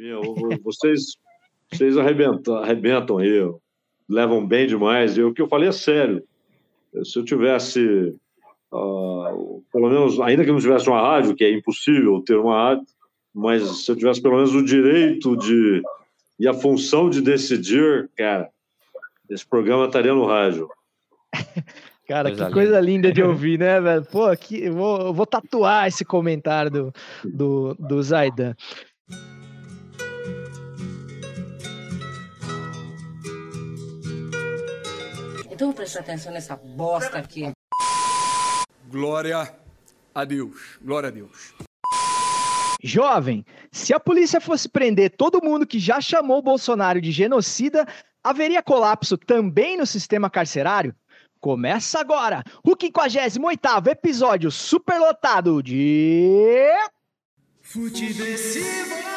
Meu, vocês, vocês arrebentam, arrebentam aí, levam bem demais. E o que eu falei é sério. Se eu tivesse, uh, pelo menos, ainda que não tivesse uma rádio, que é impossível ter uma rádio, mas se eu tivesse pelo menos o direito de e a função de decidir, cara, esse programa estaria no rádio. Cara, coisa que linda. coisa linda de ouvir, né, velho? Pô, aqui, eu vou, eu vou tatuar esse comentário do, do, do Zaidan. Então vou prestar atenção nessa bosta aqui. Glória a Deus. Glória a Deus. Jovem, se a polícia fosse prender todo mundo que já chamou o Bolsonaro de genocida, haveria colapso também no sistema carcerário? Começa agora o 58 episódio superlotado de. Futeversivo!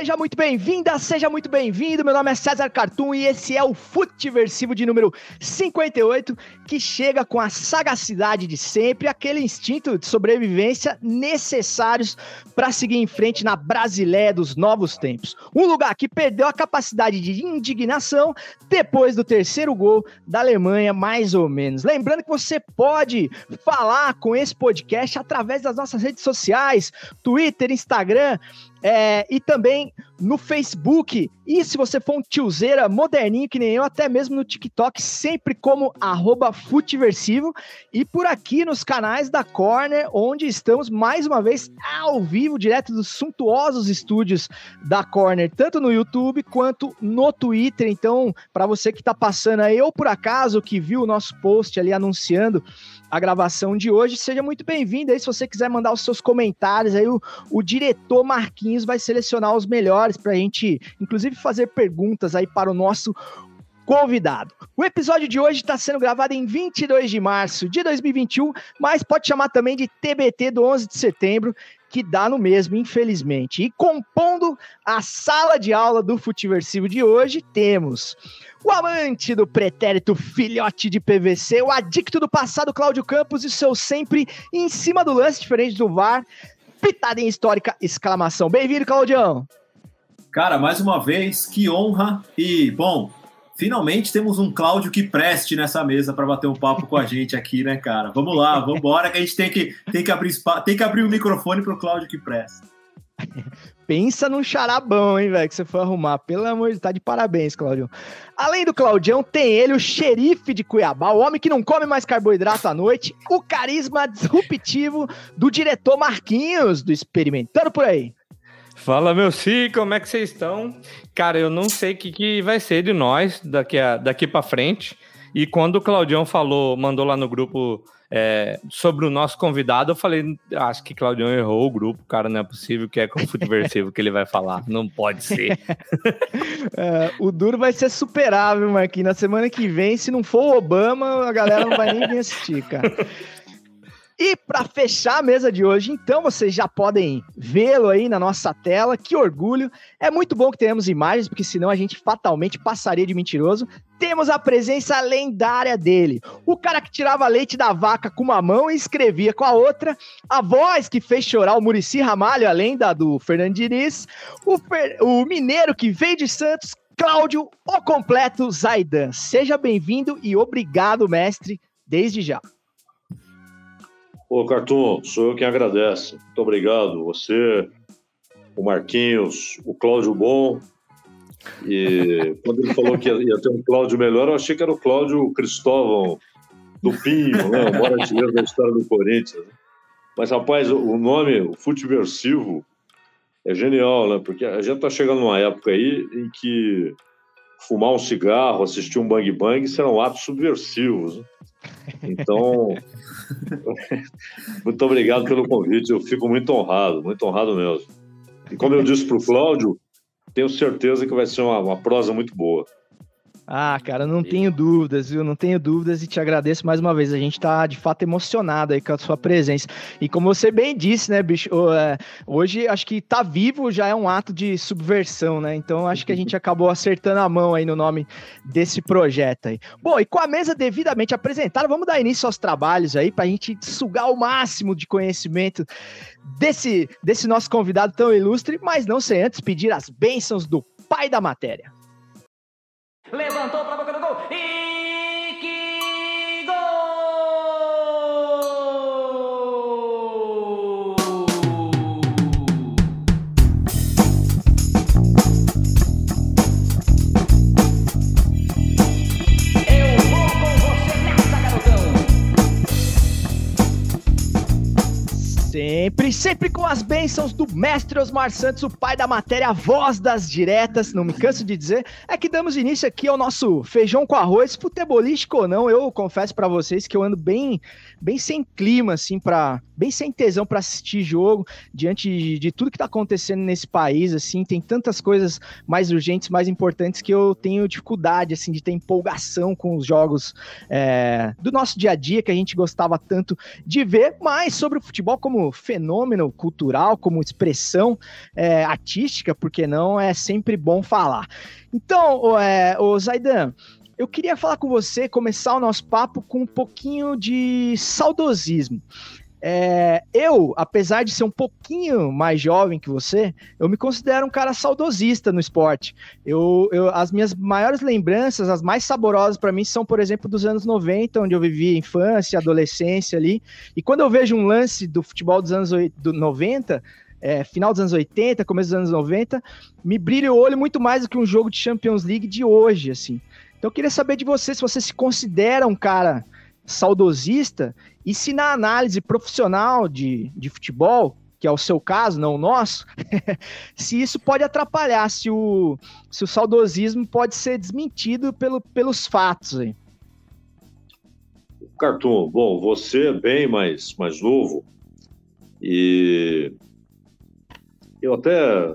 Seja muito bem-vinda, seja muito bem-vindo. Meu nome é César Cartoon e esse é o Futeversivo de número 58, que chega com a sagacidade de sempre, aquele instinto de sobrevivência necessários para seguir em frente na Brasileia dos novos tempos. Um lugar que perdeu a capacidade de indignação depois do terceiro gol da Alemanha, mais ou menos. Lembrando que você pode falar com esse podcast através das nossas redes sociais, Twitter, Instagram, é, e também no Facebook. E se você for um tiozeira moderninho que nem eu, até mesmo no TikTok, sempre como arroba Futiversivo. E por aqui nos canais da Corner, onde estamos mais uma vez ao vivo, direto dos suntuosos estúdios da Corner, tanto no YouTube quanto no Twitter. Então, para você que está passando aí, ou por acaso que viu o nosso post ali anunciando a gravação de hoje. Seja muito bem-vindo aí. Se você quiser mandar os seus comentários, aí o, o diretor Marquinhos vai selecionar os melhores para a gente, inclusive, fazer perguntas aí para o nosso convidado. O episódio de hoje está sendo gravado em 22 de março de 2021, mas pode chamar também de TBT do 11 de setembro, que dá no mesmo, infelizmente. E compondo a sala de aula do Futiversivo de hoje, temos o amante do pretérito filhote de PVC, o adicto do passado Cláudio Campos e seu sempre em cima do lance, diferente do VAR, pitadinha histórica, exclamação. Bem-vindo, Claudião! Cara, mais uma vez, que honra e, bom, finalmente temos um Cláudio que preste nessa mesa para bater um papo com a gente aqui, né, cara? Vamos lá, vamos embora que a gente tem que, tem que, abrir, tem que abrir o microfone para o Cláudio que presta. Pensa num charabão, hein, velho, que você foi arrumar. Pelo amor de Deus, tá de parabéns, Claudião. Além do Claudião, tem ele, o xerife de Cuiabá, o homem que não come mais carboidrato à noite, o carisma disruptivo do diretor Marquinhos, do Experimentando Por Aí. Fala, meu sim, como é que vocês estão? Cara, eu não sei o que, que vai ser de nós daqui, daqui para frente. E quando o Claudião falou, mandou lá no grupo é, sobre o nosso convidado, eu falei, acho que Claudião errou o grupo, cara, não é possível que é com Futeversivo que ele vai falar, não pode ser. é, o duro vai ser superável, Marquinhos, na semana que vem, se não for o Obama, a galera não vai nem assistir, cara. E para fechar a mesa de hoje, então vocês já podem vê-lo aí na nossa tela. Que orgulho! É muito bom que tenhamos imagens, porque senão a gente fatalmente passaria de mentiroso. Temos a presença lendária dele, o cara que tirava leite da vaca com uma mão e escrevia com a outra, a voz que fez chorar o Murici Ramalho, além da do Fernando Diniz, o, Fer... o mineiro que veio de Santos, Cláudio, o completo Zaidan. Seja bem-vindo e obrigado, mestre, desde já. Ô, Cartoon, sou eu quem agradece. Muito obrigado. Você, o Marquinhos, o Cláudio Bom. E quando ele falou que ia ter um Cláudio melhor, eu achei que era o Cláudio Cristóvão do Pinho, né? o maior artilheiro da história do Corinthians. Mas, rapaz, o nome, o Futeversivo, é genial, né? Porque a gente tá chegando numa época aí em que fumar um cigarro, assistir um bang bang serão atos subversivos. Né? Então, muito obrigado pelo convite. Eu fico muito honrado, muito honrado mesmo. E como eu disse para o Cláudio, tenho certeza que vai ser uma, uma prosa muito boa. Ah, cara, não tenho dúvidas, viu? Não tenho dúvidas e te agradeço mais uma vez. A gente tá de fato emocionado aí com a sua presença. E como você bem disse, né, bicho? É, hoje acho que tá vivo já é um ato de subversão, né? Então acho que a gente acabou acertando a mão aí no nome desse projeto aí. Bom, e com a mesa devidamente apresentada, vamos dar início aos trabalhos aí pra gente sugar o máximo de conhecimento desse, desse nosso convidado tão ilustre, mas não sem antes pedir as bênçãos do pai da matéria. Levantou para a boca do Sempre, sempre com as bênçãos do mestre Osmar Santos, o pai da matéria, a voz das diretas, não me canso de dizer, é que damos início aqui ao nosso feijão com arroz, futebolístico ou não, eu confesso para vocês que eu ando bem, bem sem clima, assim, para bem sem tesão para assistir jogo, diante de, de tudo que tá acontecendo nesse país, assim, tem tantas coisas mais urgentes, mais importantes que eu tenho dificuldade, assim, de ter empolgação com os jogos é, do nosso dia a dia, que a gente gostava tanto de ver, mas sobre o futebol como fenômeno cultural, como expressão é, artística, porque não é sempre bom falar. Então, é, o Zaidan, eu queria falar com você, começar o nosso papo com um pouquinho de saudosismo. É, eu, apesar de ser um pouquinho mais jovem que você, eu me considero um cara saudosista no esporte. Eu, eu as minhas maiores lembranças, as mais saborosas para mim, são, por exemplo, dos anos 90, onde eu vivi infância, adolescência ali. E quando eu vejo um lance do futebol dos anos 90, é, final dos anos 80, começo dos anos 90, me brilha o olho muito mais do que um jogo de Champions League de hoje, assim. Então eu queria saber de você se você se considera um cara saudosista e se na análise profissional de, de futebol, que é o seu caso, não o nosso, se isso pode atrapalhar, se o, se o saudosismo pode ser desmentido pelo, pelos fatos aí. Cartoon, bom, você é bem mais, mais novo e eu até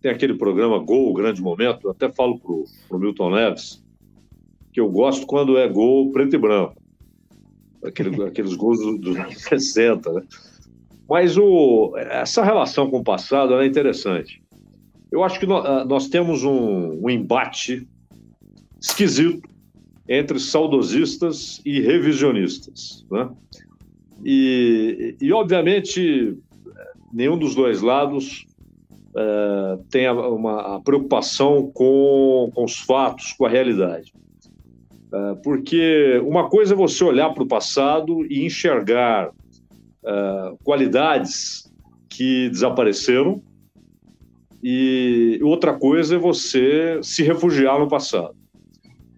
tem aquele programa Gol, Grande Momento, eu até falo pro, pro Milton Neves que eu gosto quando é gol preto e branco. Aquele, aqueles gols dos anos 60, né? Mas o, essa relação com o passado é interessante. Eu acho que nós, ah, nós temos um, um, embate esquisito entre saudosistas e revisionistas. Né? E, e, obviamente, nenhum dos dois lados é, tem a, uma a preocupação com, com os fatos, com a realidade. É, porque uma coisa é você olhar para o passado e enxergar é, qualidades que desapareceram, e outra coisa é você se refugiar no passado.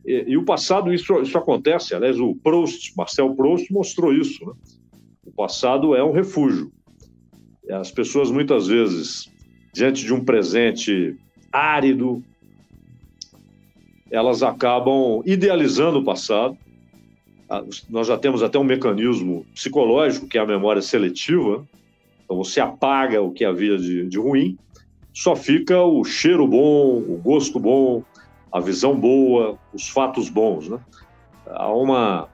E, e o passado, isso, isso acontece, aliás, o Proust, Marcel Proust mostrou isso. Né? O passado é um refúgio. As pessoas, muitas vezes, diante de um presente árido, elas acabam idealizando o passado. Ah, nós já temos até um mecanismo psicológico, que é a memória seletiva. Então, você apaga o que havia de, de ruim, só fica o cheiro bom, o gosto bom, a visão boa, os fatos bons. Né? Há uma.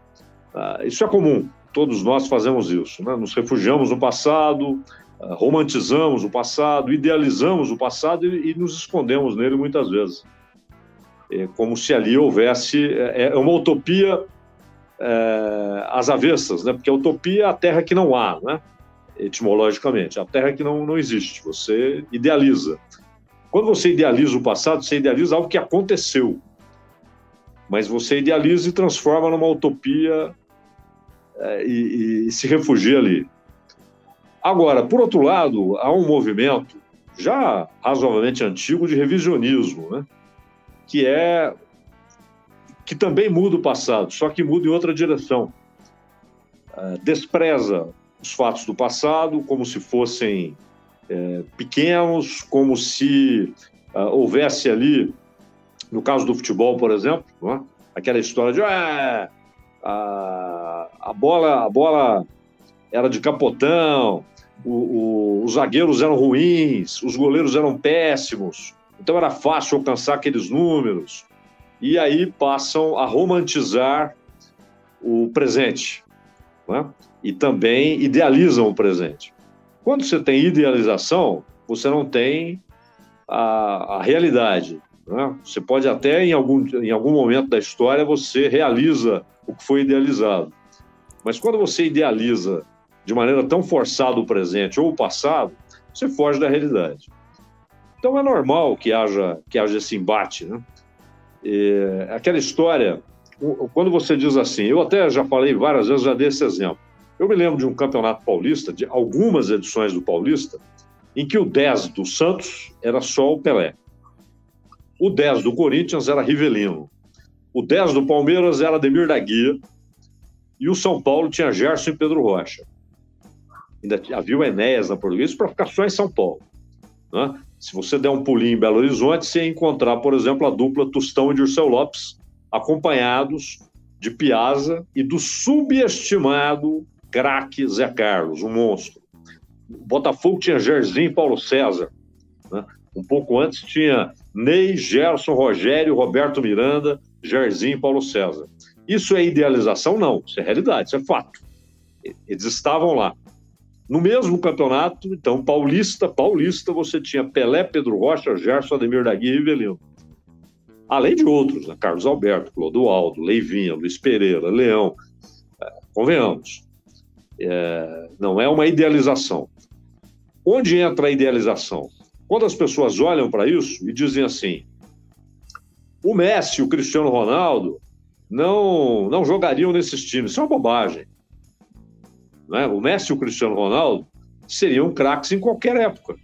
Ah, isso é comum, todos nós fazemos isso. Né? Nos refugiamos no passado, ah, romantizamos o passado, idealizamos o passado e, e nos escondemos nele muitas vezes como se ali houvesse é, é uma utopia é, às avessas, né? Porque a utopia é a terra que não há, né? Etimologicamente, a terra que não, não existe. Você idealiza. Quando você idealiza o passado, você idealiza algo que aconteceu, mas você idealiza e transforma numa utopia é, e, e se refugia ali. Agora, por outro lado, há um movimento já razoavelmente antigo de revisionismo, né? Que é que também muda o passado, só que muda em outra direção. Uh, despreza os fatos do passado como se fossem é, pequenos, como se uh, houvesse ali, no caso do futebol, por exemplo, é? aquela história de ah, a, a, bola, a bola era de capotão, o, o, os zagueiros eram ruins, os goleiros eram péssimos, então era fácil alcançar aqueles números. e aí passam a romantizar o presente né? e também idealizam o presente. Quando você tem idealização, você não tem a, a realidade. Né? Você pode até, em algum, em algum momento da história, você realiza o que foi idealizado. Mas quando você idealiza de maneira tão forçada o presente ou o passado, você foge da realidade. Então é normal que haja, que haja esse embate. Né? Aquela história, quando você diz assim, eu até já falei várias vezes, já dei esse exemplo. Eu me lembro de um campeonato paulista, de algumas edições do Paulista, em que o 10 do Santos era só o Pelé. O 10 do Corinthians era Rivelino. O 10 do Palmeiras era Ademir da Guia. E o São Paulo tinha Gerson e Pedro Rocha. Ainda havia o Enéas na portuguesa para ficar só em São Paulo. Né? Se você der um pulinho em Belo Horizonte, você encontrar, por exemplo, a dupla Tostão e Dirceu Lopes, acompanhados de Piazza e do subestimado craque Zé Carlos, um monstro. O Botafogo tinha Jerzinho e Paulo César. Né? Um pouco antes tinha Ney, Gerson, Rogério, Roberto Miranda, Jerzinho e Paulo César. Isso é idealização? Não, isso é realidade, isso é fato. Eles estavam lá. No mesmo campeonato, então, paulista, paulista, você tinha Pelé, Pedro Rocha, Gerson, Ademir da Guia e Rivelino. Além de outros, né? Carlos Alberto, Clodoaldo, Leivinha, Luiz Pereira, Leão. É, convenhamos, é, não é uma idealização. Onde entra a idealização? Quando as pessoas olham para isso e dizem assim: o Messi, o Cristiano Ronaldo não, não jogariam nesses times. Isso é uma bobagem. Né? O Messi e o Cristiano Ronaldo seriam craques em qualquer época.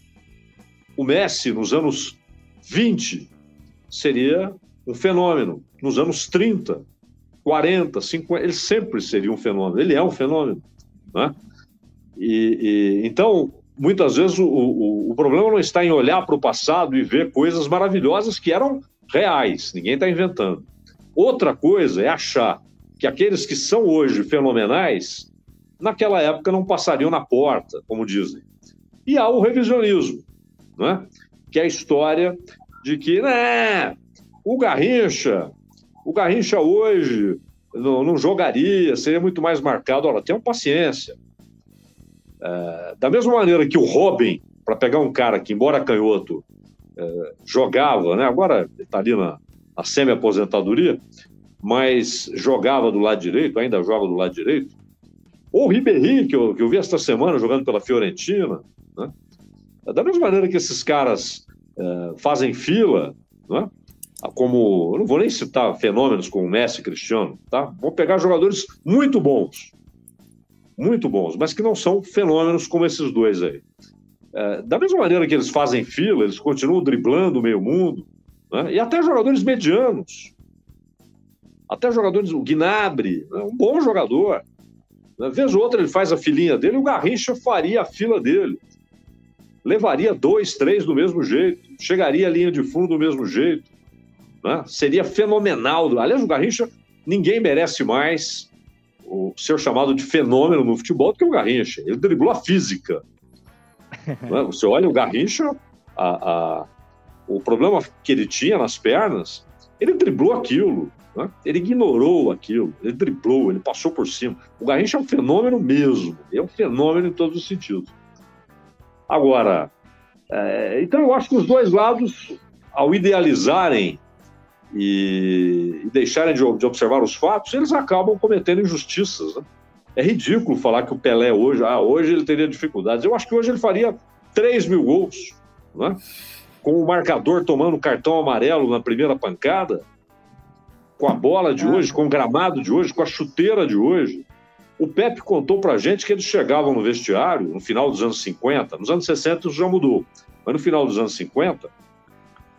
O Messi, nos anos 20, seria um fenômeno. Nos anos 30, 40, 50, ele sempre seria um fenômeno. Ele é um fenômeno. Né? E, e, então, muitas vezes o, o, o, problema não está em olhar para o passado e ver coisas maravilhosas que eram reais, ninguém está inventando. Outra coisa é achar que aqueles que são hoje fenomenais, naquela época não passariam na porta, como dizem. E há o revisionismo, né? que é a história de que né, o Garrincha, o Garrincha hoje não, não jogaria, seria muito mais marcado. Ora, tenham paciência. É, da mesma maneira que o Robin, para pegar um cara que, embora canhoto, é, jogava, né? agora está ali na, na semi-aposentadoria, mas jogava do lado direito, ainda joga do lado direito. Ou o Ribéry, que eu, que eu vi esta semana jogando pela Fiorentina. Né? Da mesma maneira que esses caras é, fazem fila, né? como, eu não vou nem citar fenômenos como Messi e Cristiano, tá? Vou pegar jogadores muito bons, muito bons, mas que não são fenômenos como esses dois aí. É, da mesma maneira que eles fazem fila, eles continuam driblando o meio mundo, né? e até jogadores medianos, até jogadores, o Gnabry, né? um bom jogador. Né? Vez ou outra ele faz a filinha dele, o Garrincha faria a fila dele. Levaria dois, três do mesmo jeito, chegaria à linha de fundo do mesmo jeito. Né? Seria fenomenal. Aliás, o Garrincha, ninguém merece mais o ser chamado de fenômeno no futebol do que o Garrincha. Ele driblou a física. né? Você olha o Garrincha, a, a, o problema que ele tinha nas pernas, ele driblou aquilo. Né? Ele ignorou aquilo, ele driblou, ele passou por cima. O Garrincha é um fenômeno mesmo, é um fenômeno em todos os sentidos. Agora, é, então eu acho que os dois lados, ao idealizarem e, e deixarem de, de, observar os fatos, eles acabam cometendo injustiças. Né? É ridículo falar que o Pelé hoje, ah, hoje ele teria dificuldades. Eu acho que hoje ele faria 3 mil gols, né? com o marcador tomando cartão amarelo na primeira pancada, com a bola de hoje, com o gramado de hoje, com a chuteira de hoje. O Pepe contou pra gente que eles chegavam no vestiário no final dos anos 50, nos anos 60 isso já mudou, mas no final dos anos 50,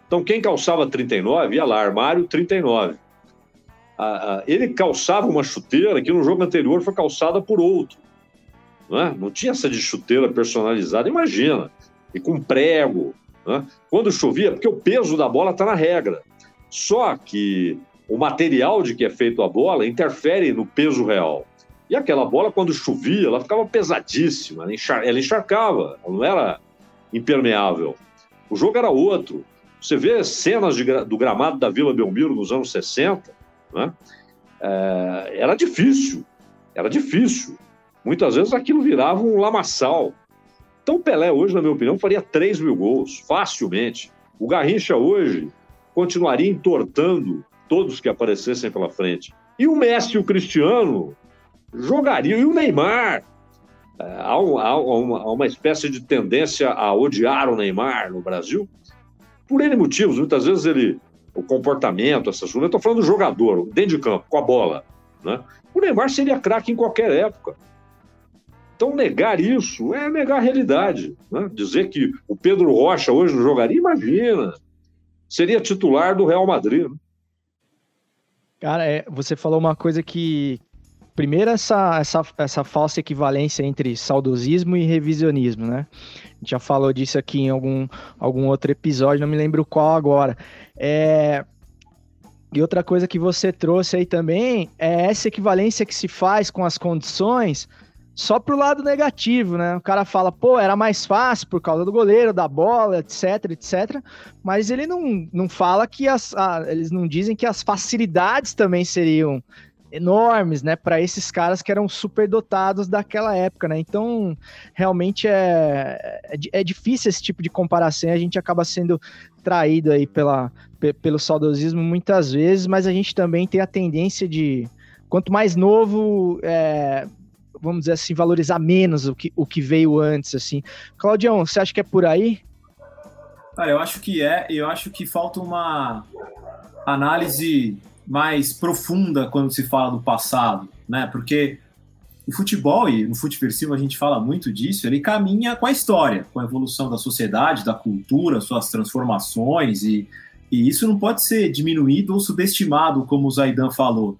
então, quem calçava 39 ia lá, armário 39. Ah, ah, ele calçava uma chuteira que no jogo anterior foi calçada por outro. Não, é? não tinha essa de chuteira personalizada, imagina. E com prego. É? Quando chovia, porque o peso da bola está na regra. Só que o material de que é feito a bola interfere no peso real. E aquela bola, quando chovia, ela ficava pesadíssima, ela, encharcava, ela não era impermeável. O jogo era outro. Você vê cenas de, do gramado da Vila Belmiro nos anos 60, né? é, era difícil, era difícil. Muitas vezes aquilo virava um lamaçal. Então Pelé hoje, na minha opinião, faria 3 mil gols, facilmente. O Garrincha hoje continuaria entortando todos que aparecessem pela frente. E o Messi e o Cristiano jogariam, e o Neymar. É, há, um, há, uma, há uma espécie de tendência a odiar o Neymar no Brasil, por N motivos. Muitas vezes ele, o comportamento, essas coisas. Eu estou falando do jogador, dentro de campo, com a bola. Né? O Neymar seria craque em qualquer época. Então, negar isso é negar a realidade. Né? Dizer que o Pedro Rocha hoje não jogaria, imagina. Seria titular do Real Madrid. Né? Cara, é, você falou uma coisa que. Primeiro, essa, essa, essa falsa equivalência entre saudosismo e revisionismo, né? A gente já falou disso aqui em algum, algum outro episódio, não me lembro qual agora. É, e outra coisa que você trouxe aí também é essa equivalência que se faz com as condições só pro lado negativo, né? O cara fala, pô, era mais fácil por causa do goleiro, da bola, etc, etc. Mas ele não, não fala que as. A, eles não dizem que as facilidades também seriam enormes, né, para esses caras que eram super dotados daquela época, né? Então, realmente é, é, é, difícil esse tipo de comparação. A gente acaba sendo traído aí pela, pelo saudosismo muitas vezes, mas a gente também tem a tendência de quanto mais novo, é, vamos dizer assim, valorizar menos o que, o que veio antes, assim. Claudião, você acha que é por aí? Cara, eu acho que é, eu acho que falta uma análise mais profunda quando se fala do passado, né? Porque o futebol, e no Futeversivo a gente fala muito disso, ele caminha com a história, com a evolução da sociedade, da cultura, suas transformações, e, e isso não pode ser diminuído ou subestimado, como o Zaidan falou.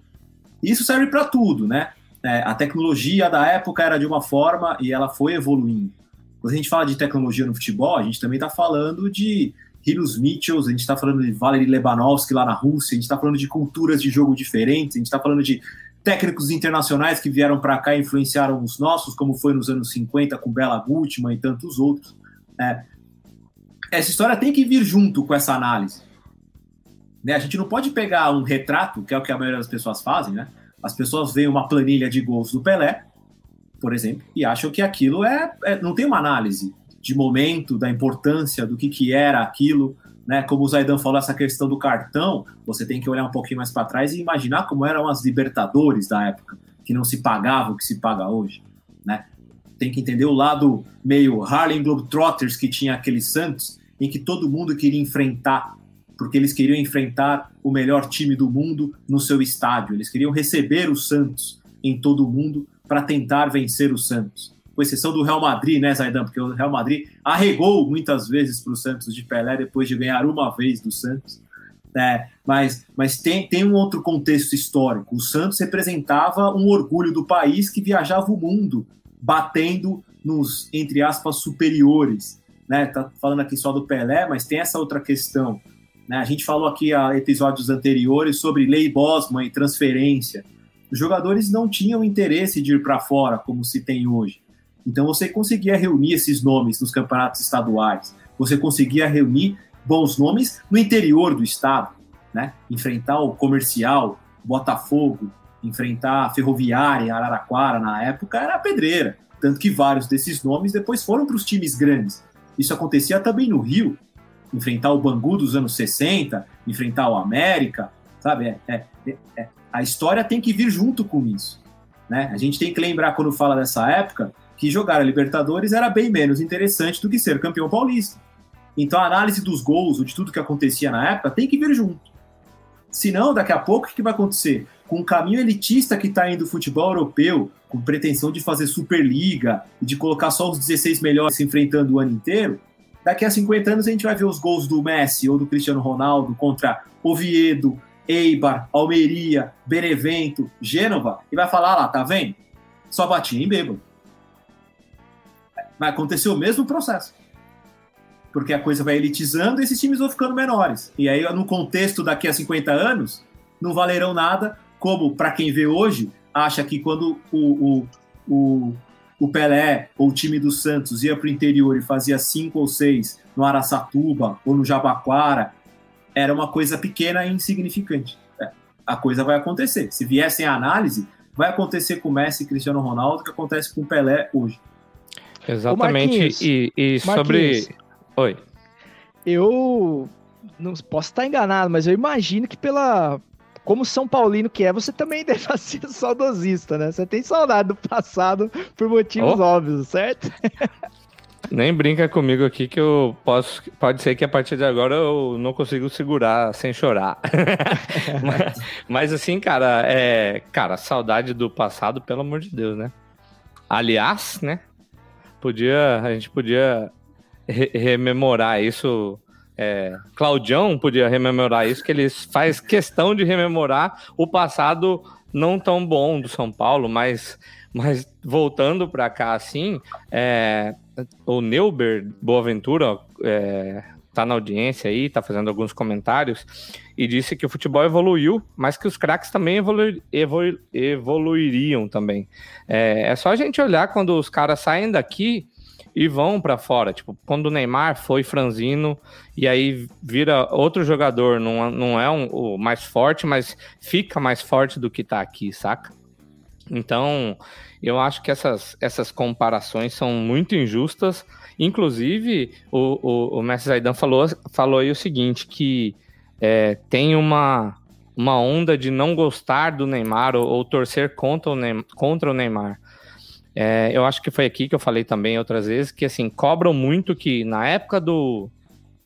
Isso serve para tudo, né? É, a tecnologia da época era de uma forma e ela foi evoluindo. Quando a gente fala de tecnologia no futebol, a gente também está falando de Hilos Mitchells, a gente está falando de Valery Lebanovski lá na Rússia, a gente está falando de culturas de jogo diferentes, a gente está falando de técnicos internacionais que vieram para cá e influenciaram os nossos, como foi nos anos 50 com Bela Gutmann e tantos outros. É, essa história tem que vir junto com essa análise. Né? A gente não pode pegar um retrato, que é o que a maioria das pessoas fazem, né? As pessoas veem uma planilha de gols do Pelé, por exemplo, e acham que aquilo é, é não tem uma análise de momento, da importância do que, que era aquilo, né? Como o Zaidan falou, essa questão do cartão, você tem que olhar um pouquinho mais para trás e imaginar como eram as Libertadores da época, que não se pagava o que se paga hoje, né? Tem que entender o lado meio Harlem Globetrotters que tinha aquele Santos, em que todo mundo queria enfrentar porque eles queriam enfrentar o melhor time do mundo no seu estádio. Eles queriam receber o Santos em todo o mundo para tentar vencer o Santos. Com exceção do Real Madrid, né, Zaidan? Porque o Real Madrid arregou muitas vezes para o Santos de Pelé depois de ganhar uma vez do Santos. É, mas mas tem, tem um outro contexto histórico. O Santos representava um orgulho do país que viajava o mundo, batendo nos, entre aspas, superiores. Né? Tá falando aqui só do Pelé, mas tem essa outra questão né? A gente falou aqui a episódios anteriores sobre lei Bosman e transferência. Os jogadores não tinham interesse de ir para fora, como se tem hoje. Então você conseguia reunir esses nomes nos campeonatos estaduais. Você conseguia reunir bons nomes no interior do estado, né? Enfrentar o comercial, Botafogo, enfrentar a Ferroviária, Araraquara na época era pedreira. Tanto que vários desses nomes depois foram para os times grandes. Isso acontecia também no Rio enfrentar o Bangu dos anos 60, enfrentar o América, sabe? É, é, é, é, a história tem que vir junto com isso. Né? A gente tem que lembrar, quando fala dessa época, que jogar a Libertadores era bem menos interessante do que ser campeão paulista. Então a análise dos gols, de tudo que acontecia na época, tem que vir junto. Senão, daqui a pouco, o que vai acontecer? Com o caminho elitista que está indo o futebol europeu, com pretensão de fazer Superliga e de colocar só os 16 melhores se enfrentando o ano inteiro, Daqui a 50 anos a gente vai ver os gols do Messi ou do Cristiano Ronaldo contra Oviedo, Eibar, Almeria, Benevento, Gênova e vai falar lá, tá vendo? Só batia em bêbado. Vai acontecer o mesmo processo. Porque a coisa vai elitizando e esses times vão ficando menores. E aí, no contexto daqui a 50 anos, não valerão nada, como para quem vê hoje, acha que quando o, o, o o Pelé ou o time do Santos ia para o interior e fazia cinco ou seis no Araçatuba ou no Jabaquara, era uma coisa pequena e insignificante. É, a coisa vai acontecer. Se viessem a análise, vai acontecer com o Messi e Cristiano Ronaldo, que acontece com o Pelé hoje. Exatamente. E, e sobre. Oi. Eu não posso estar enganado, mas eu imagino que pela como São Paulino que é, você também deve ser saudosista, né? Você tem saudade do passado por motivos oh. óbvios, certo? Nem brinca comigo aqui que eu posso. Pode ser que a partir de agora eu não consigo segurar sem chorar. mas, mas, assim, cara, é. Cara, saudade do passado, pelo amor de Deus, né? Aliás, né? Podia. A gente podia re rememorar isso é, Claudião podia rememorar isso, que ele faz questão de rememorar o passado não tão bom do São Paulo, mas, mas voltando para cá assim, é, o Neuber Boaventura é, tá na audiência aí, tá fazendo alguns comentários e disse que o futebol evoluiu, mas que os craques também evolu evolu evoluiriam também. É, é só a gente olhar quando os caras saem daqui e vão para fora. Tipo, quando o Neymar foi franzino e aí vira outro jogador, não, não é um, o mais forte, mas fica mais forte do que tá aqui, saca? Então, eu acho que essas, essas comparações são muito injustas. Inclusive, o, o, o Messi Zaidan falou, falou aí o seguinte, que é, tem uma, uma onda de não gostar do Neymar ou, ou torcer contra o Neymar, contra o Neymar. É, eu acho que foi aqui que eu falei também outras vezes, que assim, cobram muito que na época do,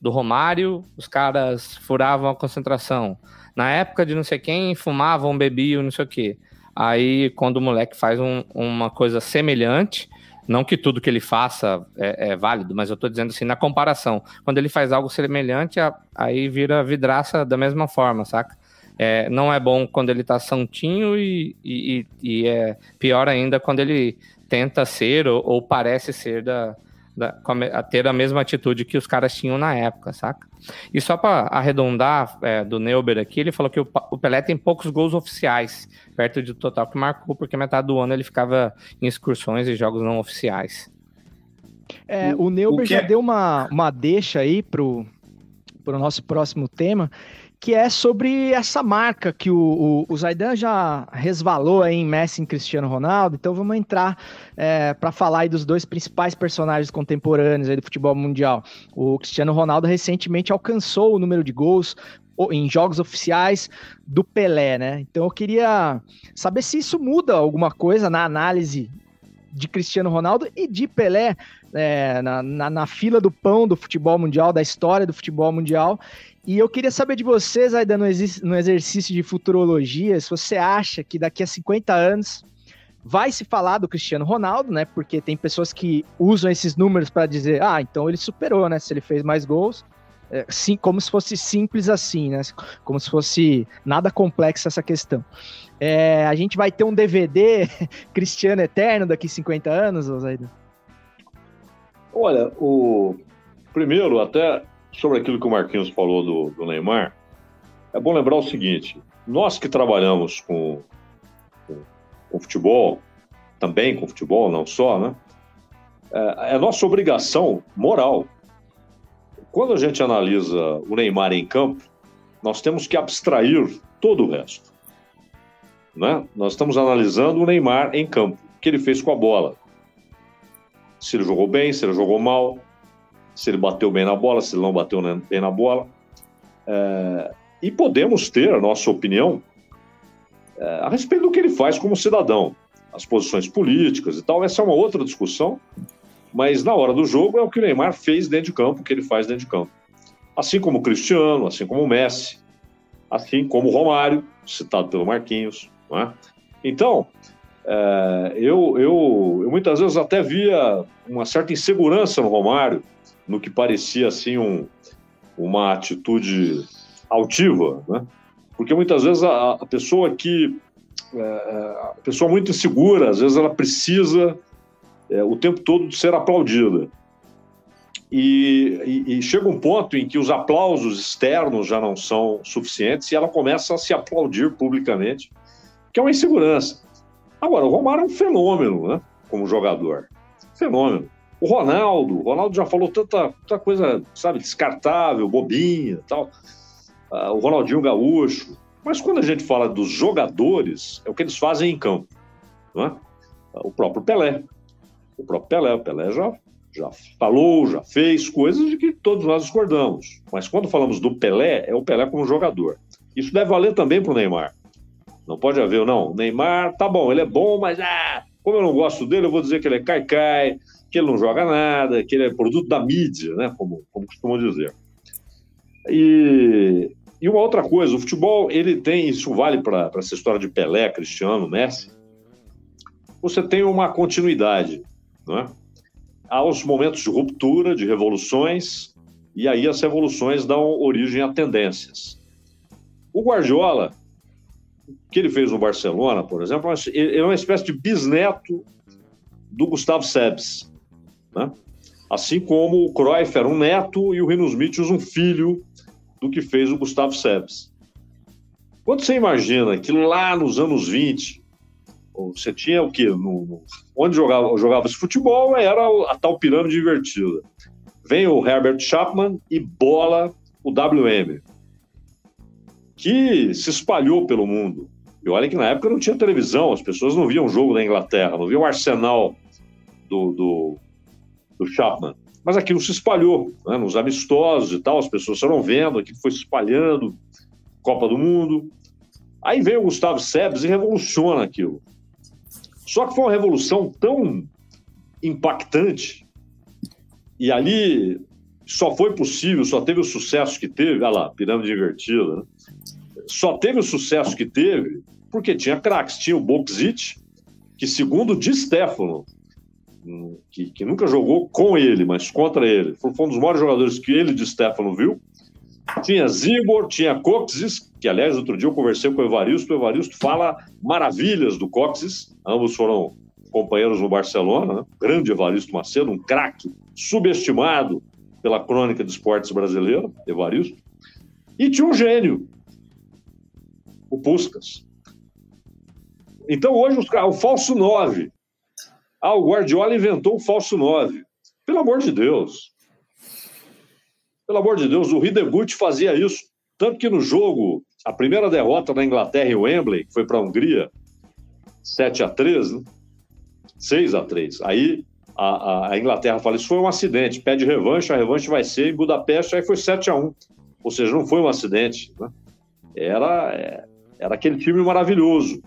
do Romário, os caras furavam a concentração. Na época de não sei quem, fumavam, bebiam, não sei o quê. Aí, quando o moleque faz um, uma coisa semelhante, não que tudo que ele faça é, é, válido, mas eu tô dizendo assim, na comparação. Quando ele faz algo semelhante, aí vira vidraça da mesma forma, saca? É, não é bom quando ele tá santinho e, e, e, é pior ainda quando ele tenta ser ou, ou parece ser da, da, a ter a mesma atitude que os caras tinham na época, saca? E só para arredondar é, do Neuber aqui, ele falou que o, o, Pelé tem poucos gols oficiais, perto do total que marcou, porque metade do ano ele ficava em excursões e jogos não oficiais. É, o Neuber já é? deu uma, uma deixa aí pro, pro nosso próximo tema, que é sobre essa marca que o, o, o Zaidan já resvalou em Messi e Cristiano Ronaldo. Então vamos entrar é, para falar aí dos dois principais personagens contemporâneos aí do futebol mundial. O Cristiano Ronaldo recentemente alcançou o número de gols em jogos oficiais do Pelé, né? Então eu queria saber se isso muda alguma coisa na análise de Cristiano Ronaldo e de Pelé é, na, na, na, fila do pão do futebol mundial, da história do futebol mundial. E eu queria saber de vocês, ainda no, exercício de futurologia, se você acha que daqui a 50 anos vai se falar do Cristiano Ronaldo, né? Porque tem pessoas que usam esses números para dizer, ah, então ele superou, né? Se ele fez mais gols. É, sim, como se fosse simples assim, né? Como se fosse nada complexo essa questão. É, a gente vai ter um DVD Cristiano Eterno daqui a 50 anos, Zaidan? Olha, o primeiro, até sobre aquilo que o Marquinhos falou do, do Neymar, é bom lembrar o seguinte: nós que trabalhamos com, com, com futebol, também com futebol, não só, né? É, é nossa obrigação moral. Quando a gente analisa o Neymar em campo, nós temos que abstrair todo o resto. Né? Nós estamos analisando o Neymar em campo, o que ele fez com a bola. Se ele jogou bem, se ele jogou mal, se ele bateu bem na bola, se ele não bateu bem na bola. É, e podemos ter a nossa opinião é, a respeito do que ele faz como cidadão, as posições políticas e tal. Essa é uma outra discussão, mas na hora do jogo é o que o Neymar fez dentro de campo, o que ele faz dentro de campo. Assim como o Cristiano, assim como o Messi, assim como o Romário, citado pelo Marquinhos. É? Então, é, eu, eu, eu muitas vezes até via uma certa insegurança no Romário, no que parecia assim um, uma atitude altiva, né? Porque muitas vezes a, a pessoa que é, é, a pessoa muito insegura, às vezes ela precisa é, o tempo todo de ser aplaudida. E, e, e, chega um ponto em que os aplausos externos já não são suficientes e ela começa a se aplaudir publicamente, que é uma insegurança. Agora, o Romário é um fenômeno, né? Como jogador. Fenômeno. O Ronaldo, o Ronaldo já falou tanta, tanta coisa, sabe, descartável, bobinha tal. Ah, o Ronaldinho Gaúcho. Mas quando a gente fala dos jogadores, é o que eles fazem em campo. Não é? O próprio Pelé. O próprio Pelé. O Pelé já, já falou, já fez coisas de que todos nós discordamos. Mas quando falamos do Pelé, é o Pelé como jogador. Isso deve valer também para o Neymar. Não pode haver, não. Neymar, tá bom, ele é bom, mas ah, como eu não gosto dele, eu vou dizer que ele é cai-cai, que ele não joga nada, que ele é produto da mídia, né? Como, como costumam dizer. E, e uma outra coisa, o futebol, ele tem, isso vale para essa história de Pelé, Cristiano, Messi, você tem uma continuidade, não é? Há os momentos de ruptura, de revoluções, e aí as revoluções dão origem a tendências. O Guardiola, que ele fez no Barcelona, por exemplo, é uma espécie de bisneto do Gustavo Sebes. Né? Assim como o Cruyff era um neto e o Rinos Mitchell um filho do que fez o Gustavo Sebes. Quando você imagina que lá nos anos 20, você tinha o quê? No, onde jogava, jogava esse futebol era a tal pirâmide invertida. Vem o Herbert Chapman e bola o WM, que se espalhou pelo mundo. E olha que na época não tinha televisão, as pessoas não viam o jogo da Inglaterra, não viam o Arsenal do, do, do Chapman. Mas aquilo se espalhou, né, nos amistosos e tal, as pessoas foram vendo, aquilo foi se espalhando, Copa do Mundo. Aí veio o Gustavo Sebes e revoluciona aquilo. Só que foi uma revolução tão impactante, e ali só foi possível, só teve o sucesso que teve, olha lá, pirâmide invertida, né? só teve o sucesso que teve porque tinha craques. Tinha o Boxit, que segundo Di Stefano, que, que, nunca jogou com ele, mas contra ele, foi, um dos maiores jogadores que ele, Di Stefano, viu. Tinha Zibor, tinha Coxis, que aliás, outro dia eu conversei com o Evaristo, o Evaristo fala maravilhas do Coxis, ambos foram companheiros no Barcelona, né? grande Evaristo Macedo, um craque, subestimado pela crônica de esportes brasileira, Evaristo, e tinha um gênio, o Puskas. Então hoje o falso 9. Ah, o Guardiola inventou o falso 9. Pelo amor de Deus. Pelo amor de Deus, o Hidegut fazia isso. Tanto que no jogo, a primeira derrota na Inglaterra em Wembley, que foi para a Hungria, 7 a 3 né? 6 a 3 Aí a, a, Inglaterra fala: Isso foi um acidente, pede revanche, a revanche vai ser em Budapeste, aí foi 7 a 1 Ou seja, não foi um acidente. Né? Era, é, era aquele time maravilhoso,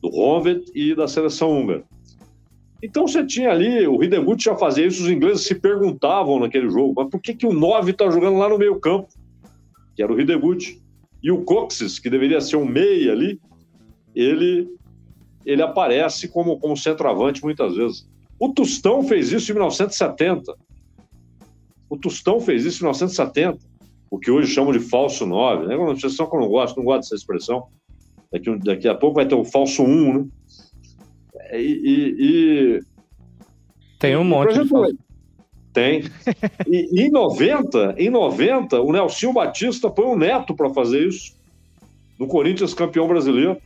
do Honved e da seleção húngara. Então você tinha ali, o Hidegut já fazia isso, os ingleses se perguntavam naquele jogo, mas por que, que o 9 está jogando lá no meio campo? Que era o Hidegut. E o Coxes, que deveria ser um meia ali, ele, ele aparece como, como centroavante muitas vezes. O Tostão fez isso em 1970. O Tostão fez isso em 1970, o que hoje chamam de falso 9. É uma expressão que eu não gosto, não gosto dessa expressão. Daqui, daqui a pouco vai ter o falso 1, né? E, e, e tem um monte exemplo, de Tem. E em 90, em 90, o Nelson Batista põe o Neto para fazer isso. No Corinthians, campeão brasileiro.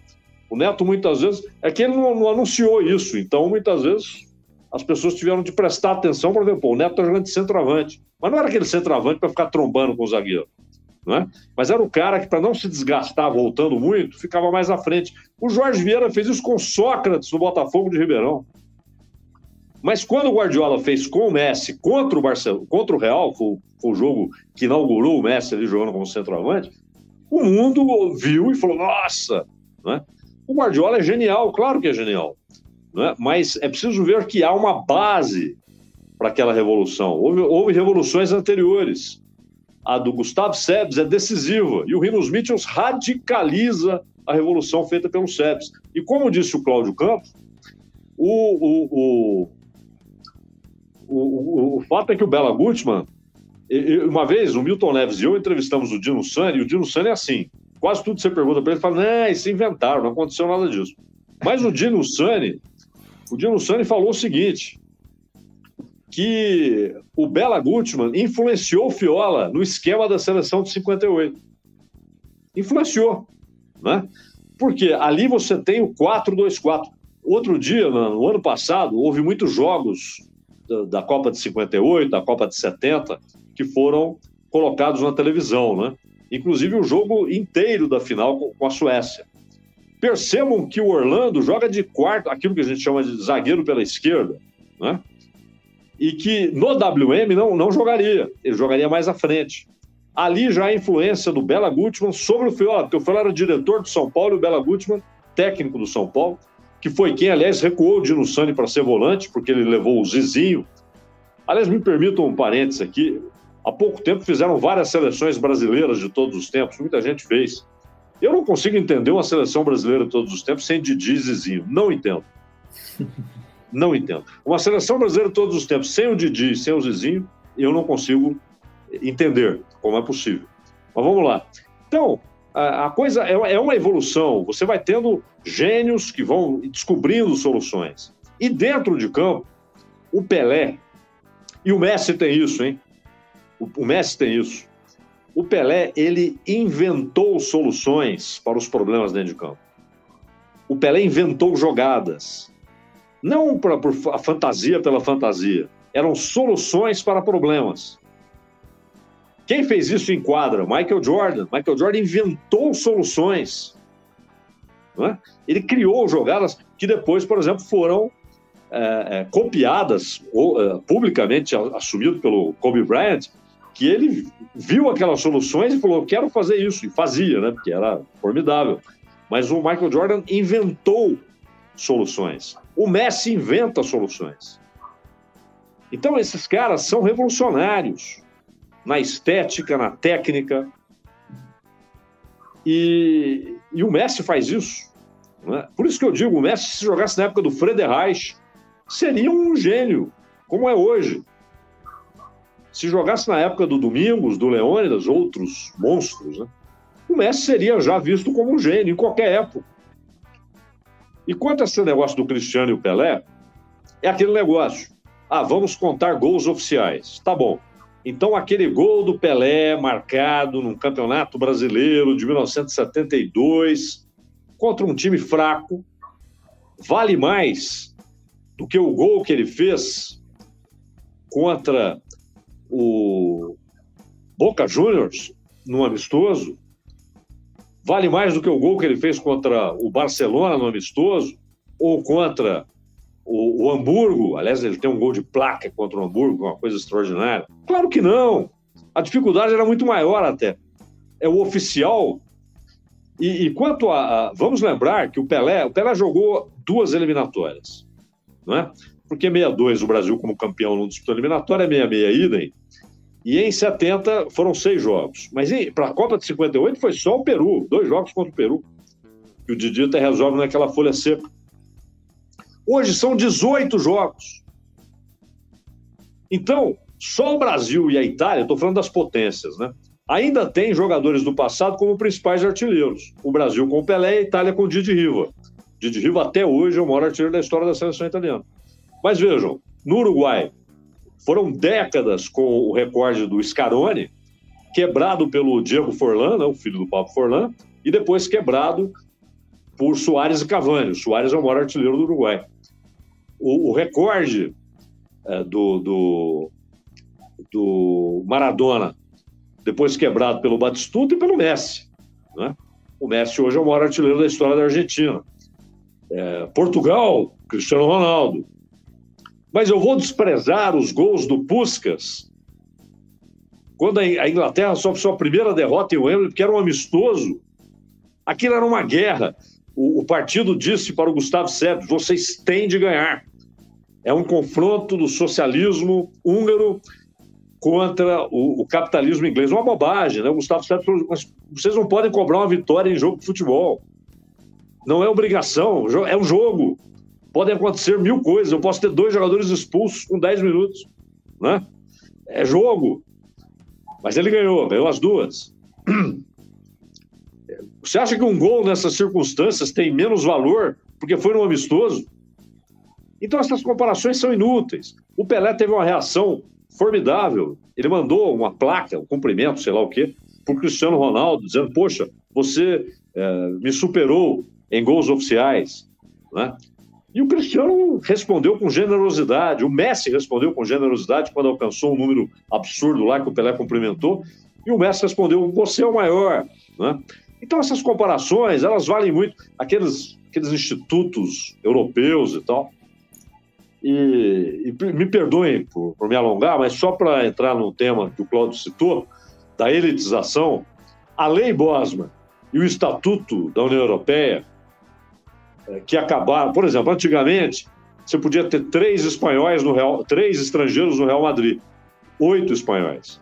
O Neto, muitas vezes, é que ele não, não anunciou isso. Então, muitas vezes, as pessoas tiveram de prestar atenção para ver, pô, o Neto está jogando de centroavante. Mas não era aquele centroavante para ficar trombando com o zagueiro não é? Mas era o cara que, para não se desgastar voltando muito, ficava mais à frente. O Jorge Vieira fez isso com Sócrates no Botafogo de Ribeirão. Mas quando o Guardiola fez com o Messi contra o Barcelona, contra o Real, foi, foi o jogo que inaugurou o Messi ali jogando como centroavante, o mundo viu e falou: nossa! Não é? O Guardiola é genial, claro que é genial. Não é? Mas é preciso ver que há uma base para aquela revolução. Houve, houve revoluções anteriores a do Gustavo Sebes é decisiva e o Rinos Mitchells radicaliza a revolução feita pelo Sebes. E como disse o Cláudio Campos, o, o, o, o, fato é que o Bela Gutmann, uma vez o Milton Neves e eu entrevistamos o Dino Sani, e o Dino Sani é assim, quase tudo você pergunta para ele, ele fala, não, isso inventaram, não aconteceu nada disso. Mas o Dino Sani, o Dino Sani falou o seguinte, que o Bela Gutmann influenciou o Fiola no esquema da seleção de 58. Influenciou, né? Porque ali você tem o 4-2-4. Outro dia, no ano passado, houve muitos jogos da, Copa de 58, da Copa de 70, que foram colocados na televisão, né? Inclusive o jogo inteiro da final com a Suécia. Percebam que o Orlando joga de quarto, aquilo que a gente chama de zagueiro pela esquerda, né? E que no WM não, não jogaria, ele jogaria mais à frente. Ali já a influência do Bela Gutmann sobre o Fiola, porque o Fiola era diretor do São Paulo e o Bela Gutmann, técnico do São Paulo, que foi quem, aliás, recuou o Dino Sani para ser volante, porque ele levou o Zizinho. Aliás, me permitam um parênteses aqui. Há pouco tempo fizeram várias seleções brasileiras de todos os tempos, muita gente fez. Eu não consigo entender uma seleção brasileira de todos os tempos sem Didi e Zizinho. Não entendo. Não entendo. Uma seleção brasileira todos os tempos sem o Didi sem o Zizinho, eu não consigo entender como é possível. Mas vamos lá. Então, a coisa é, é uma evolução. Você vai tendo gênios que vão descobrindo soluções. E dentro de campo, o Pelé, e o Messi tem isso, hein? O Messi tem isso. O Pelé, ele inventou soluções para os problemas dentro de campo. O Pelé inventou jogadas. Não por, por a fantasia pela fantasia. Eram soluções para problemas. Quem fez isso em quadra? Michael Jordan. Michael Jordan inventou soluções. É? Ele criou jogadas que depois, por exemplo, foram é, é, copiadas ou, é, publicamente assumido pelo Kobe Bryant, que ele viu aquelas soluções e falou: quero fazer isso, e fazia, né? Porque era formidável. Mas o Michael Jordan inventou soluções. O Messi inventa soluções. Então, esses caras são revolucionários na estética, na técnica. E, e o Messi faz isso. É? Por isso que eu digo, o Messi, se jogasse na época do Frederich, seria um gênio, como é hoje. Se jogasse na época do Domingos, do Leônidas, outros monstros, né? o Messi seria já visto como um gênio em qualquer época. E quanto a esse negócio do Cristiano e o Pelé, é aquele negócio. Ah, vamos contar gols oficiais. Tá bom. Então, aquele gol do Pelé, marcado num campeonato brasileiro de 1972, contra um time fraco, vale mais do que o gol que ele fez contra o Boca Juniors no amistoso, vale mais do que o gol que ele fez contra o Barcelona no amistoso, ou contra o, o, Hamburgo, aliás, ele tem um gol de placa contra o Hamburgo, uma coisa extraordinária. Claro que não. A dificuldade era muito maior até. É o oficial. E, e quanto a, a, Vamos lembrar que o Pelé, o Pelé jogou duas eliminatórias, não é? Porque 62 o Brasil, como campeão, não disputou eliminatória, 66 idem. E em 70 foram seis jogos. Mas para a Copa de 58 foi só o Peru, dois jogos contra o Peru. Que o Didi até resolve naquela folha seca. Hoje são 18 jogos. Então, só o Brasil e a Itália, estou falando das potências, né? Ainda tem jogadores do passado como principais artilheiros. O Brasil com o Pelé e a Itália com o Didi Riva. Didi Riva até hoje é o maior artilheiro da história da seleção italiana. Mas vejam, no Uruguai, foram décadas com o recorde do Scaroni, quebrado pelo Diego Forlan, né, o filho do Pablo Forlan, e depois quebrado por Soares e Cavani. O Soares é o maior artilheiro do Uruguai o, o recorde é, do, do, do, Maradona, depois quebrado pelo Batistuta e pelo Messi. Né? O Messi hoje é o maior artilheiro da história da Argentina. É, Portugal, Cristiano Ronaldo. Mas eu vou desprezar os gols do Puskas quando a Inglaterra sofre sua primeira derrota em Wembley, porque era um amistoso. Aquilo era uma guerra. O, o partido disse para o Gustavo Sérgio: vocês têm de ganhar. É um confronto do socialismo húngaro contra o, o capitalismo inglês. Uma bobagem, né? O Gustavo Sérgio falou, mas vocês não podem cobrar uma vitória em jogo de futebol. Não é obrigação, é um jogo. Podem acontecer mil coisas. Eu posso ter dois jogadores expulsos com 10 minutos. Né? É jogo. Mas ele ganhou, ganhou as duas. Você acha que um gol nessas circunstâncias tem menos valor porque foi no amistoso? Então essas comparações são inúteis. O Pelé teve uma reação formidável. Ele mandou uma placa, um cumprimento, sei lá o quê, para Cristiano Ronaldo, dizendo: Poxa, você é, me superou em gols oficiais. Né? E o Cristiano respondeu com generosidade, o Messi respondeu com generosidade quando alcançou um número absurdo lá que o Pelé cumprimentou, e o Messi respondeu: Você é o maior. Né? Então, essas comparações, elas valem muito. Aqueles, aqueles institutos europeus e tal. E, e me perdoem por, por me alongar, mas só para entrar no tema que o Cláudio citou, da elitização, a lei Bosman e o Estatuto da União Europeia, que acabaram, por exemplo, antigamente você podia ter três espanhóis no Real, três estrangeiros no Real Madrid, oito espanhóis.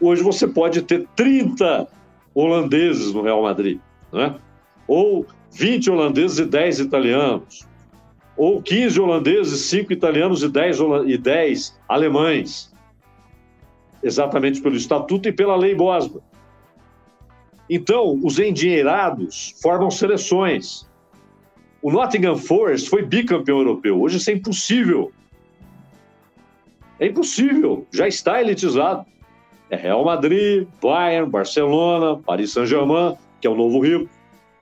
Hoje você pode ter 30 holandeses no Real Madrid, né? ou 20 holandeses e 10 italianos, ou 15 holandeses, 5 italianos e 10, e 10 alemães, exatamente pelo estatuto e pela lei Bosman. Então, os endinheirados formam seleções. O Nottingham Forest foi bicampeão europeu. Hoje isso é impossível. É impossível. Já está elitizado. É Real Madrid, Bayern, Barcelona, Paris Saint-Germain, que é o novo rico,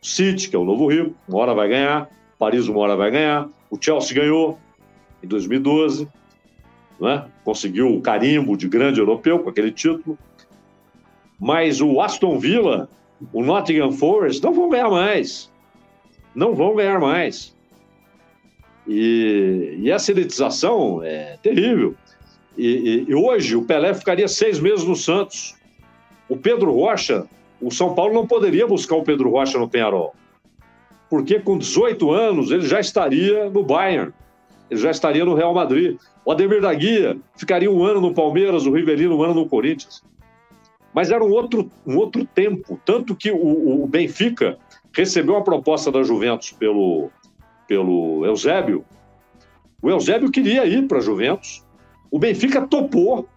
City, que é o novo rico, uma hora vai ganhar, Paris uma hora vai ganhar, o Chelsea ganhou em 2012, né? conseguiu o carimbo de grande europeu com aquele título, mas o Aston Villa, o Nottingham Forest não vão ganhar mais, não vão ganhar mais. E, e essa elitização é terrível. E, e, e, hoje o Pelé ficaria seis meses no Santos. O Pedro Rocha, o São Paulo não poderia buscar o Pedro Rocha no Penharol. Porque com 18 anos ele já estaria no Bayern, ele já estaria no Real Madrid. O Ademir da Guia ficaria um ano no Palmeiras, o Rivelino um ano no Corinthians. Mas era um outro, um outro tempo. Tanto que o, o Benfica recebeu a proposta da Juventus pelo, pelo Eusébio. O Eusébio queria ir para a Juventus o Benfica topou,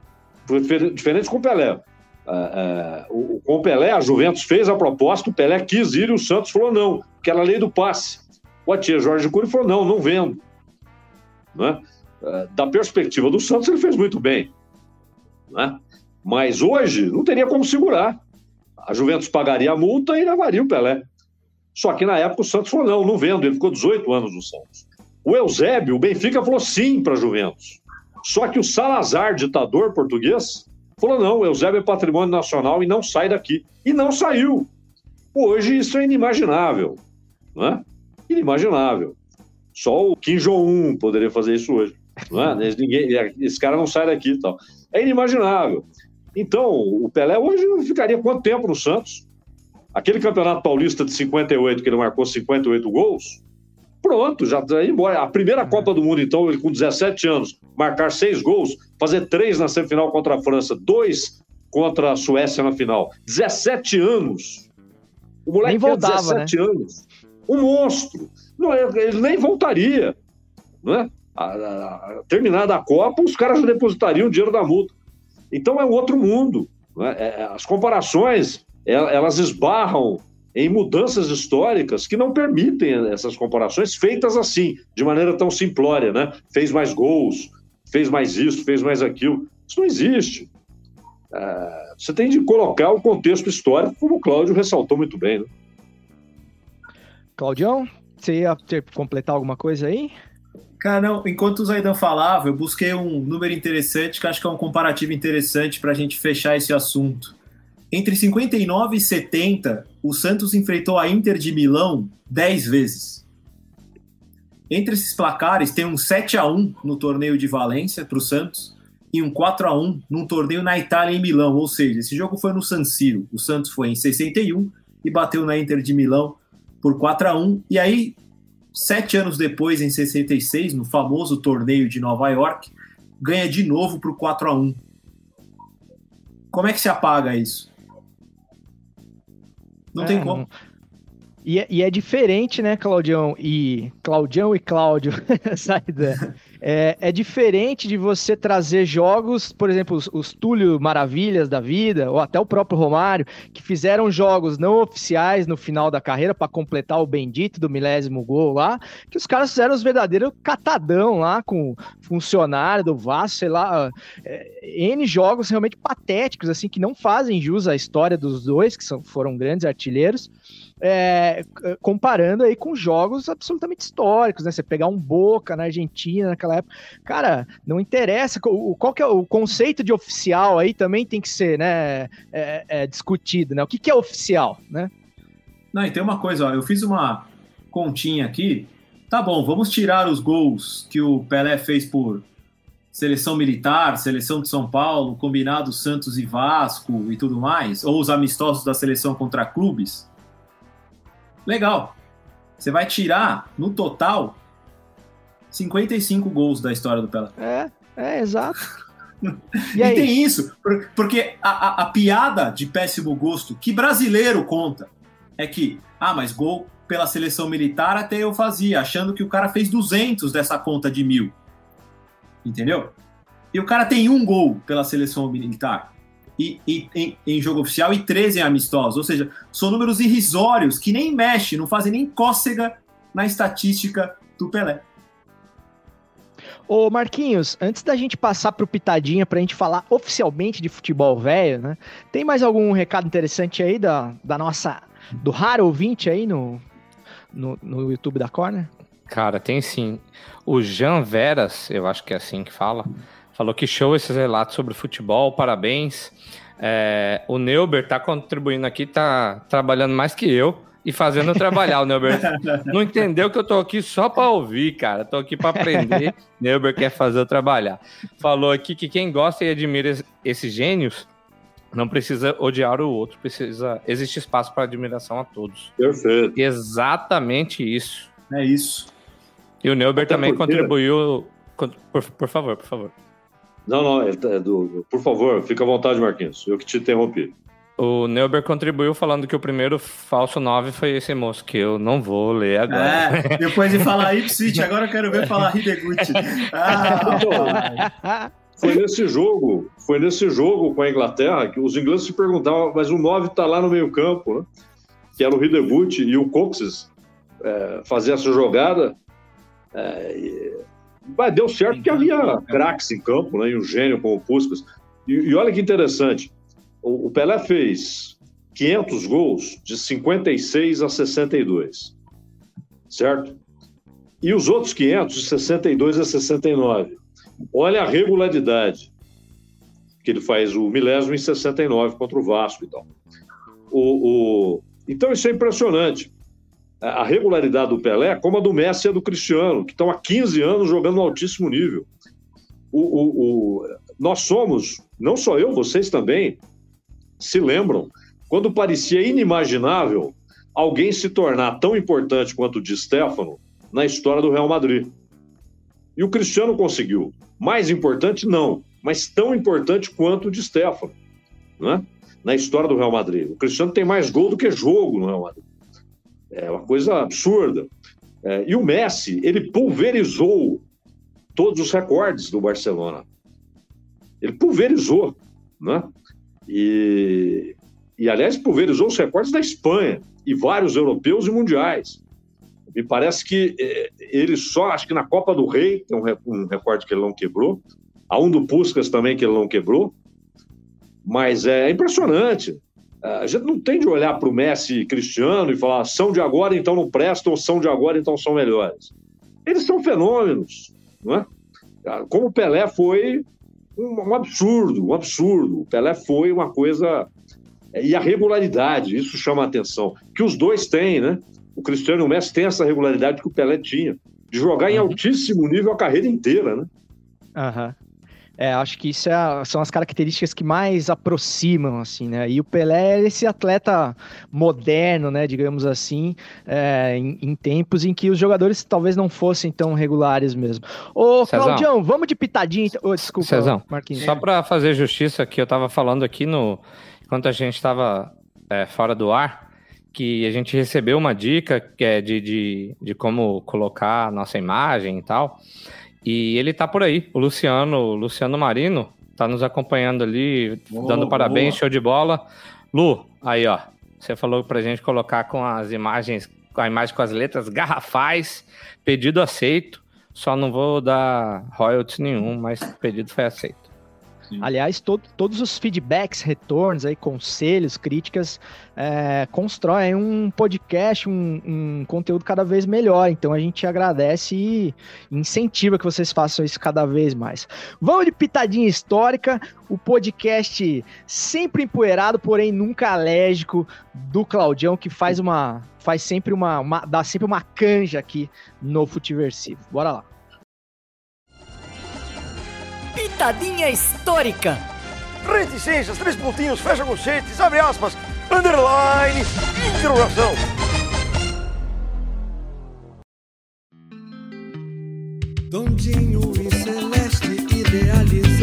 diferente com o Pelé. É, o, com o Pelé, a Juventus fez a proposta, o Pelé quis ir e o Santos falou não, que era a lei do passe. O Atia Jorge Cury falou não, não vendo. Né? É, da perspectiva do Santos, ele fez muito bem. Né? Mas hoje não teria como segurar. A Juventus pagaria a multa e levaria o Pelé. Só que na época o Santos falou não, não vendo, ele ficou 18 anos no Santos. O Eusébio, o Benfica falou sim para Juventus. Só que o Salazar, ditador português, falou: não, o Eusébio é patrimônio nacional e não sai daqui. E não saiu. Hoje isso é inimaginável. Né? Inimaginável. Só o Kim Jong-un poderia fazer isso hoje. Né? Ninguém, esse cara não sai daqui tal. É inimaginável. Então, o Pelé hoje ficaria quanto tempo no Santos? Aquele campeonato paulista de 58, que ele marcou 58 gols, Pronto, já está embora. A primeira Copa do Mundo, então, ele com 17 anos, marcar seis gols, fazer três na semifinal contra a França, dois contra a Suécia na final. 17 anos. O moleque nem voltava, 17 né? anos. Um monstro. Não, ele nem voltaria. Né? A, a, a, terminada a Copa, os caras já depositariam o dinheiro da multa. Então é um outro mundo. Né? É, é as comparações, é, elas esbarram em mudanças históricas que não permitem essas comparações feitas assim, de maneira tão simplória, né? Fez mais gols, fez mais isso, fez mais aquilo. Isso não existe. É, você tem de colocar o contexto histórico, como o Cláudio ressaltou muito bem. Né? Claudião, você ia ter, completar alguma coisa aí? Cara, não, enquanto o Zaidan falava, eu busquei um número interessante, que acho que é um comparativo interessante para a gente fechar esse assunto. Entre 59 e 70, o Santos enfrentou a Inter de Milão 10 vezes. Entre esses placares, tem um 7 a 1 no torneio de Valência para o Santos e um 4 a 1 num torneio na Itália em Milão. Ou seja, esse jogo foi no San Siro. O Santos foi em 61 e bateu na Inter de Milão por 4 a 1 E aí, sete anos depois, em 66, no famoso torneio de Nova York, ganha de novo por 4 a 1 Como é que se apaga isso? Não é, tem como. E é, e é, diferente, né, Claudião? E Claudião e Cláudio, é, é diferente de você trazer jogos, por exemplo, os, os Túlio Maravilhas da vida, ou até o próprio Romário, que fizeram jogos não oficiais no final da carreira para completar o bendito do milésimo gol lá, que os caras fizeram os verdadeiros catadão lá com funcionário do Vasco, sei lá, é, N jogos realmente patéticos, assim, que não fazem jus à história dos dois, que são, foram grandes artilheiros é, comparando aí com jogos absolutamente históricos, né? Você pegar um Boca na Argentina naquela época, cara, não interessa qual que é o conceito de oficial aí também tem que ser, né, é, é discutido, né? O que, que é oficial, né? Não, e tem uma coisa, ó, eu fiz uma continha aqui. Tá bom, vamos tirar os gols que o Pelé fez por seleção militar, seleção de São Paulo, combinado Santos e Vasco e tudo mais, ou os amistosos da seleção contra clubes. Legal. Você vai tirar, no total, 55 gols da história do Pelé. É, é, exato. E, e tem isso, porque a, a, a, piada de péssimo gosto que brasileiro conta é que, ah, mas gol pela seleção militar até eu fazia, achando que o cara fez 200 dessa conta de mil. Entendeu? E o cara tem um gol pela seleção militar e, e em, em, jogo oficial e 13 em amistosos. Ou seja, são números irrisórios que nem mexe, não fazem nem cócega na estatística do Pelé. Ô Marquinhos, antes da gente passar pro Pitadinha pra gente falar oficialmente de futebol velho, né? Tem mais algum recado interessante aí da, da nossa, do raro ouvinte aí no, no, no YouTube da Corner? Cara, tem sim. O Jean Veras, eu acho que é assim que fala, Falou que show esses relatos sobre futebol, parabéns. É, o Neuber tá contribuindo aqui, tá trabalhando mais que eu e fazendo trabalhar. O Neuber não entendeu que eu tô aqui só para ouvir, cara. Tô aqui para aprender. Neuber quer fazer eu trabalhar. Falou aqui que quem gosta e admira esses gênios não precisa odiar o outro, precisa existe espaço para admiração a todos. Perfeito. Exatamente isso. É isso. E o Neuber Até também contribuiu. Por, por favor, por favor. Não, não, é do, por favor, fica à vontade, Marquinhos. Eu que te interrompi. O Neuber contribuiu falando que o primeiro falso 9 foi esse moço, que eu não vou ler agora. É, depois de falar Ipswich, agora eu quero ver falar Hideguchi. Ah, foi nesse jogo, foi nesse jogo com a Inglaterra que os ingleses se perguntavam, mas o 9 está lá no meio campo, né? Que era o Hideguchi e o Coxes é, fazer essa jogada. É, mas deu certo porque havia craques em campo, né? E um gênio como o Puskas. E, e, olha que interessante, o, Pelé fez 500 gols de 56 a 62, certo? E os outros 500 de 62 a 69. Olha a regularidade que ele faz o milésimo em 69 contra o Vasco e tal. O, o... Então isso é impressionante a regularidade do Pelé, como a do Messi e a do Cristiano, que estão há 15 anos jogando no altíssimo nível. O, o, o, nós somos, não só eu, vocês também, se lembram, quando parecia inimaginável alguém se tornar tão importante quanto o Di Stefano na história do Real Madrid. E o Cristiano conseguiu. Mais importante, não, mas tão importante quanto o Di Stefano, né? na história do Real Madrid. O Cristiano tem mais gol do que jogo no Real Madrid. É uma coisa absurda. É, e o Messi, ele pulverizou todos os recordes do Barcelona. Ele pulverizou, né? E, e aliás, pulverizou os recordes da Espanha e vários europeus e mundiais. Me parece que é, ele só, acho que na Copa do Rei, tem um, um recorde que ele não quebrou, há um do Puskas também que ele não quebrou, mas é impressionante. A gente não tem de olhar para o Messi e Cristiano e falar são de agora, então não prestam, são de agora, então são melhores. Eles são fenômenos, não é? Como o Pelé foi um, um absurdo, um absurdo. O Pelé foi uma coisa. E a regularidade, isso chama a atenção. Que os dois têm, né? O Cristiano e o Messi têm essa regularidade que o Pelé tinha, de jogar em altíssimo nível a carreira inteira, né? Aham. É, acho que isso é, são as características que mais aproximam, assim, né? E o Pelé é esse atleta moderno, né, digamos assim, é, em, em, tempos em que os jogadores talvez não fossem tão regulares mesmo. Ô, Cezão. Claudião, vamos de pitadinha. Oh, desculpa, Cezão, Marquinhos. Só para fazer justiça que eu tava falando aqui no... Enquanto a gente estava é, fora do ar, que a gente recebeu uma dica que é de, de, de como colocar a nossa imagem e tal. E ele tá por aí, o Luciano, o Luciano Marino, tá nos acompanhando ali, Boa, dando parabéns, boa. show de bola. Lu, aí ó, você falou pra gente colocar com as imagens, com a imagem com as letras garrafais, pedido aceito. Só não vou dar royalties nenhum, mas o pedido foi aceito. Aliás, to- todos os feedbacks, retornos, aí, conselhos, críticas, é, constroem um podcast, um, um conteúdo cada vez melhor. Então a gente agradece e incentiva que vocês façam isso cada vez mais. Vamos de pitadinha histórica, o podcast sempre empoeirado, porém nunca alérgico, do Claudião, que faz uma. faz sempre uma. uma- dá sempre uma canja aqui no Futiversivo. Bora lá. Pitadinha histórica. Reticências, três pontinhos, fecha conchetes, abre aspas, underline, interrogação. Dondinho e Celeste idealizaram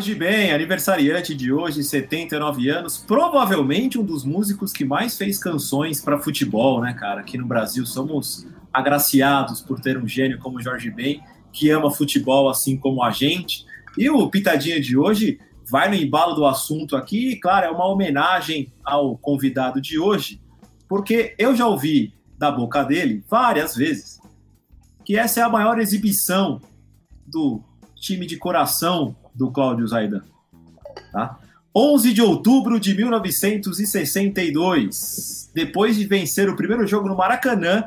Jorge Ben, aniversariante de hoje, 79 anos, provavelmente um dos músicos que mais fez canções para futebol, né, cara? Aqui no Brasil somos agraciados por ter um gênio como Jorge Ben, que ama futebol assim como a gente. E o Pitadinha de hoje vai no embalo do assunto aqui, e, claro, é uma homenagem ao convidado de hoje, porque eu já ouvi da boca dele várias vezes que essa é a maior exibição do time de coração do Cláudio Zaidan. Tá? 11 de outubro de 1962, depois de vencer o primeiro jogo no Maracanã,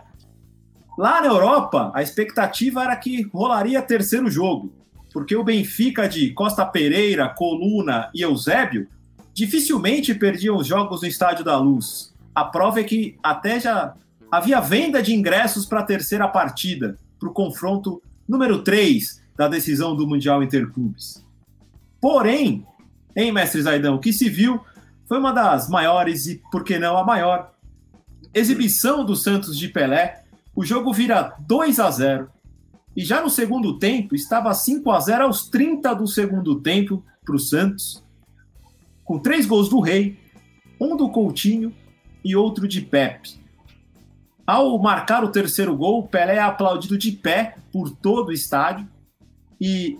lá na Europa, a expectativa era que rolaria terceiro jogo, porque o Benfica de Costa Pereira, Coluna e Eusébio dificilmente perdiam os jogos no Estádio da Luz. A prova é que até já havia venda de ingressos para a terceira partida, para o confronto número 3 da decisão do Mundial Interclubes. Porém, hein, mestre Zaidão, o que se viu foi uma das maiores e, por que não, a maior exibição do Santos de Pelé. O jogo vira 2 a 0 e já no segundo tempo estava 5 a 0 aos 30 do segundo tempo para o Santos, com três gols do Rei, um do Coutinho e outro de Pepe. Ao marcar o terceiro gol, Pelé é aplaudido de pé por todo o estádio. E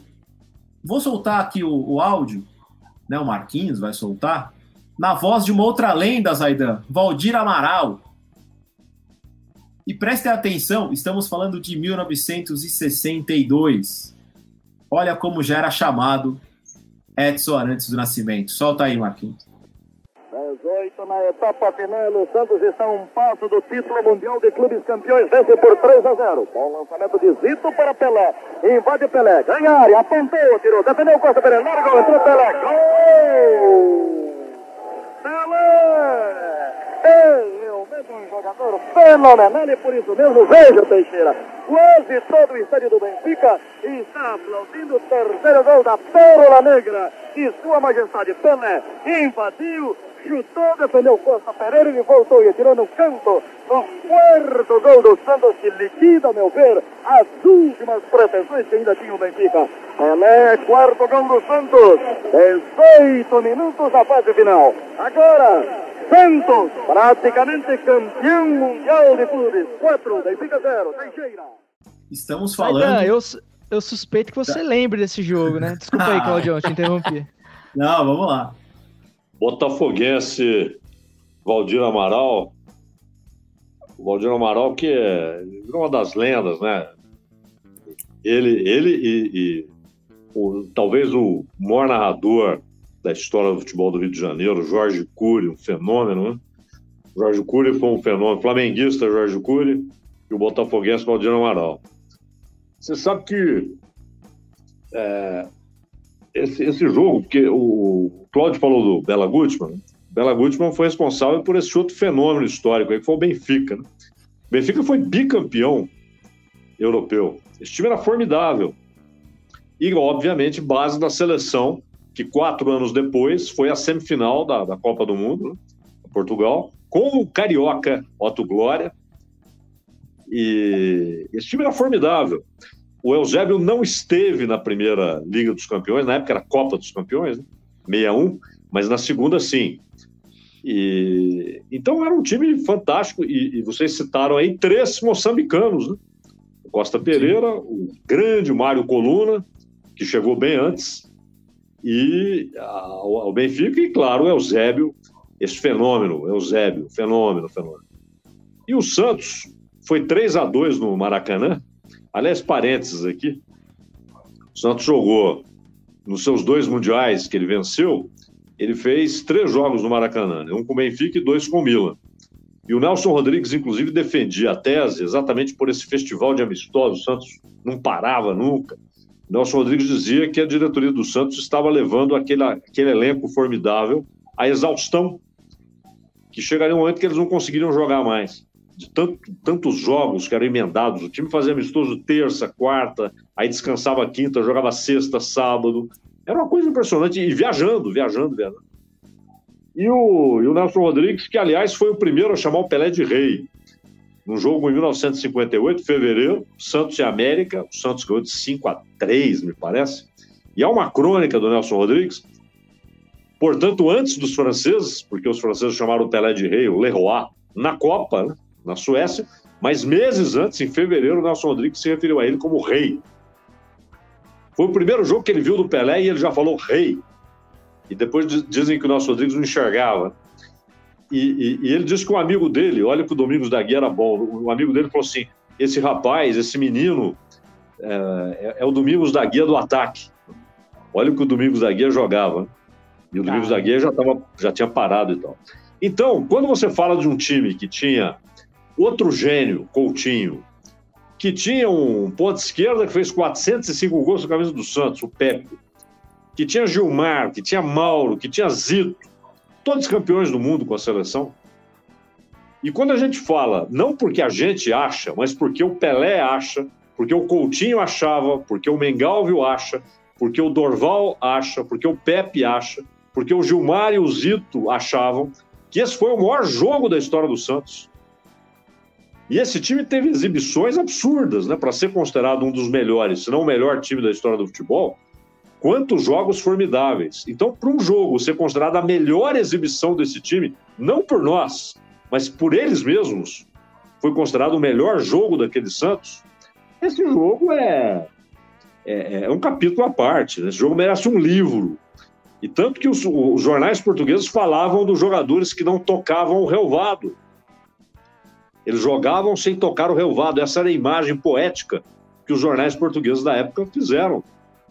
vou soltar aqui o, o áudio, né? O Marquinhos vai soltar, na voz de uma outra lenda, Zaidan, Valdir Amaral. E prestem atenção, estamos falando de 1962. Olha como já era chamado Edson Arantes do Nascimento. Solta aí, Marquinhos. 18 na etapa final, o Santos está um passo do título mundial de clubes campeões, vence por 3 a 0. Bom lançamento de Zito para Pelé, invade Pelé, ganha a área, apontou, tirou, defendeu Costa Pelé, largou, entrou Pelé, gol! Pelé! Realmente um jogador fenomenal e por isso mesmo, veja Teixeira, quase todo o estádio do Benfica está aplaudindo o terceiro gol da Pérola Negra. E sua majestade Pelé invadiu, chutou, defendeu Costa Pereira e voltou e tirou no canto o quarto gol do Santos que liquida, a meu ver, as últimas pretensões que ainda tinha o Benfica. Pelé, quarto gol do Santos, 18 minutos da fase final. Agora, Santos, praticamente campeão mundial de clubes. 4, Benfica 0, Teixeira. Estamos falando. eu, eu suspeito que você lembre desse jogo, né? Desculpa aí, Claudião, te interrompi. Não, vamos lá. Botafoguense Valdir Amaral. O Valdir Amaral, que é uma das lendas, né? Ele, ele e, e o- talvez o maior narrador da história do futebol do Rio de Janeiro, Jorge Cury, um fenômeno, né? Jorge Cury foi um fenômeno. Flamenguista Jorge Cury e o botafoguense Valdir Amaral. Você sabe que é, esse, esse jogo, porque o Cláudio falou do Bela Gutmann, Bela Gutmann foi responsável por esse outro fenômeno histórico aí, que foi o Benfica. Né? Benfica foi bicampeão europeu. Esse time era formidável. E, obviamente, base da seleção, que quatro anos depois foi a semifinal da, da Copa do Mundo, né? Portugal, com o Carioca Otto Glória. E esse time era formidável. O Eusébio não esteve na primeira Liga dos Campeões, na época era Copa dos Campeões, né? 61, mas na segunda sim. E, então era um time fantástico, e, e vocês citaram aí três moçambicanos, né? Costa Pereira, sim. o grande Mário Coluna, que chegou bem antes, e o Benfica, e claro, o Eusébio, esse fenômeno, Eusébio, fenômeno, fenômeno. E o Santos foi 3 a 2 no Maracanã. Aliás, parênteses aqui. O Santos jogou nos seus dois mundiais que ele venceu, ele fez três jogos no Maracanã, né? um com o Benfica e dois com o Milan. E o Nelson Rodrigues, inclusive, defendia a tese exatamente por esse festival de amistosos. O Santos não parava nunca. Nelson Rodrigues dizia que a diretoria do Santos estava levando aquele, aquele elenco formidável à exaustão, que chegaria um momento que eles não conseguiriam jogar mais. De tanto, tantos jogos que eram emendados, o time fazia amistoso terça, quarta, aí descansava quinta, jogava sexta, sábado. Era uma coisa impressionante, e viajando, viajando, viajando. E o, e o Nelson Rodrigues, que aliás foi o primeiro a chamar o Pelé de rei num jogo em 1958, fevereiro, Santos e América, o Santos ganhou de 5 a 3, me parece. E há uma crônica do Nelson Rodrigues, portanto, antes dos franceses, porque os franceses chamaram o Pelé de rei, o Leroy, na Copa, né, na Suécia, mas meses antes, em fevereiro, o Nelson Rodrigues se referiu a ele como rei. Foi o primeiro jogo que ele viu do Pelé e ele já falou rei. E depois dizem que o Nelson Rodrigues não enxergava. E, e, e, ele disse que um amigo dele, olha que o Domingos da Guia era bom, um amigo dele falou assim: esse rapaz, esse menino, é, é, é o Domingos da Guia do ataque. Olha o que o Domingos da Guia jogava. E o Domingos ah. da Guia já, tava, já tinha parado e tal. Então, quando você fala de um time que tinha outro gênio, Coutinho, que tinha um ponto esquerda que fez 405 gols na camisa do Santos, o Pepe, que tinha Gilmar, que tinha Mauro, que tinha Zito, todos campeões do mundo com a seleção. E quando a gente fala, não porque a gente acha, mas porque o Pelé acha, porque o Coutinho achava, porque o Mengalvio acha, porque o Dorval acha, porque o Pepe acha, porque o Gilmar e o Zito achavam que esse foi o maior jogo da história do Santos. E esse time teve exibições absurdas, né, para ser considerado um dos melhores, se não o melhor time da história do futebol quantos jogos formidáveis. Então, para um jogo ser considerado a melhor exibição desse time, não por nós, mas por eles mesmos, foi considerado o melhor jogo daquele Santos, esse jogo é, é, é um capítulo à parte. Né? Esse jogo merece um livro. E tanto que os, os jornais portugueses falavam dos jogadores que não tocavam o relvado. Eles jogavam sem tocar o relvado. Essa era a imagem poética que os jornais portugueses da época fizeram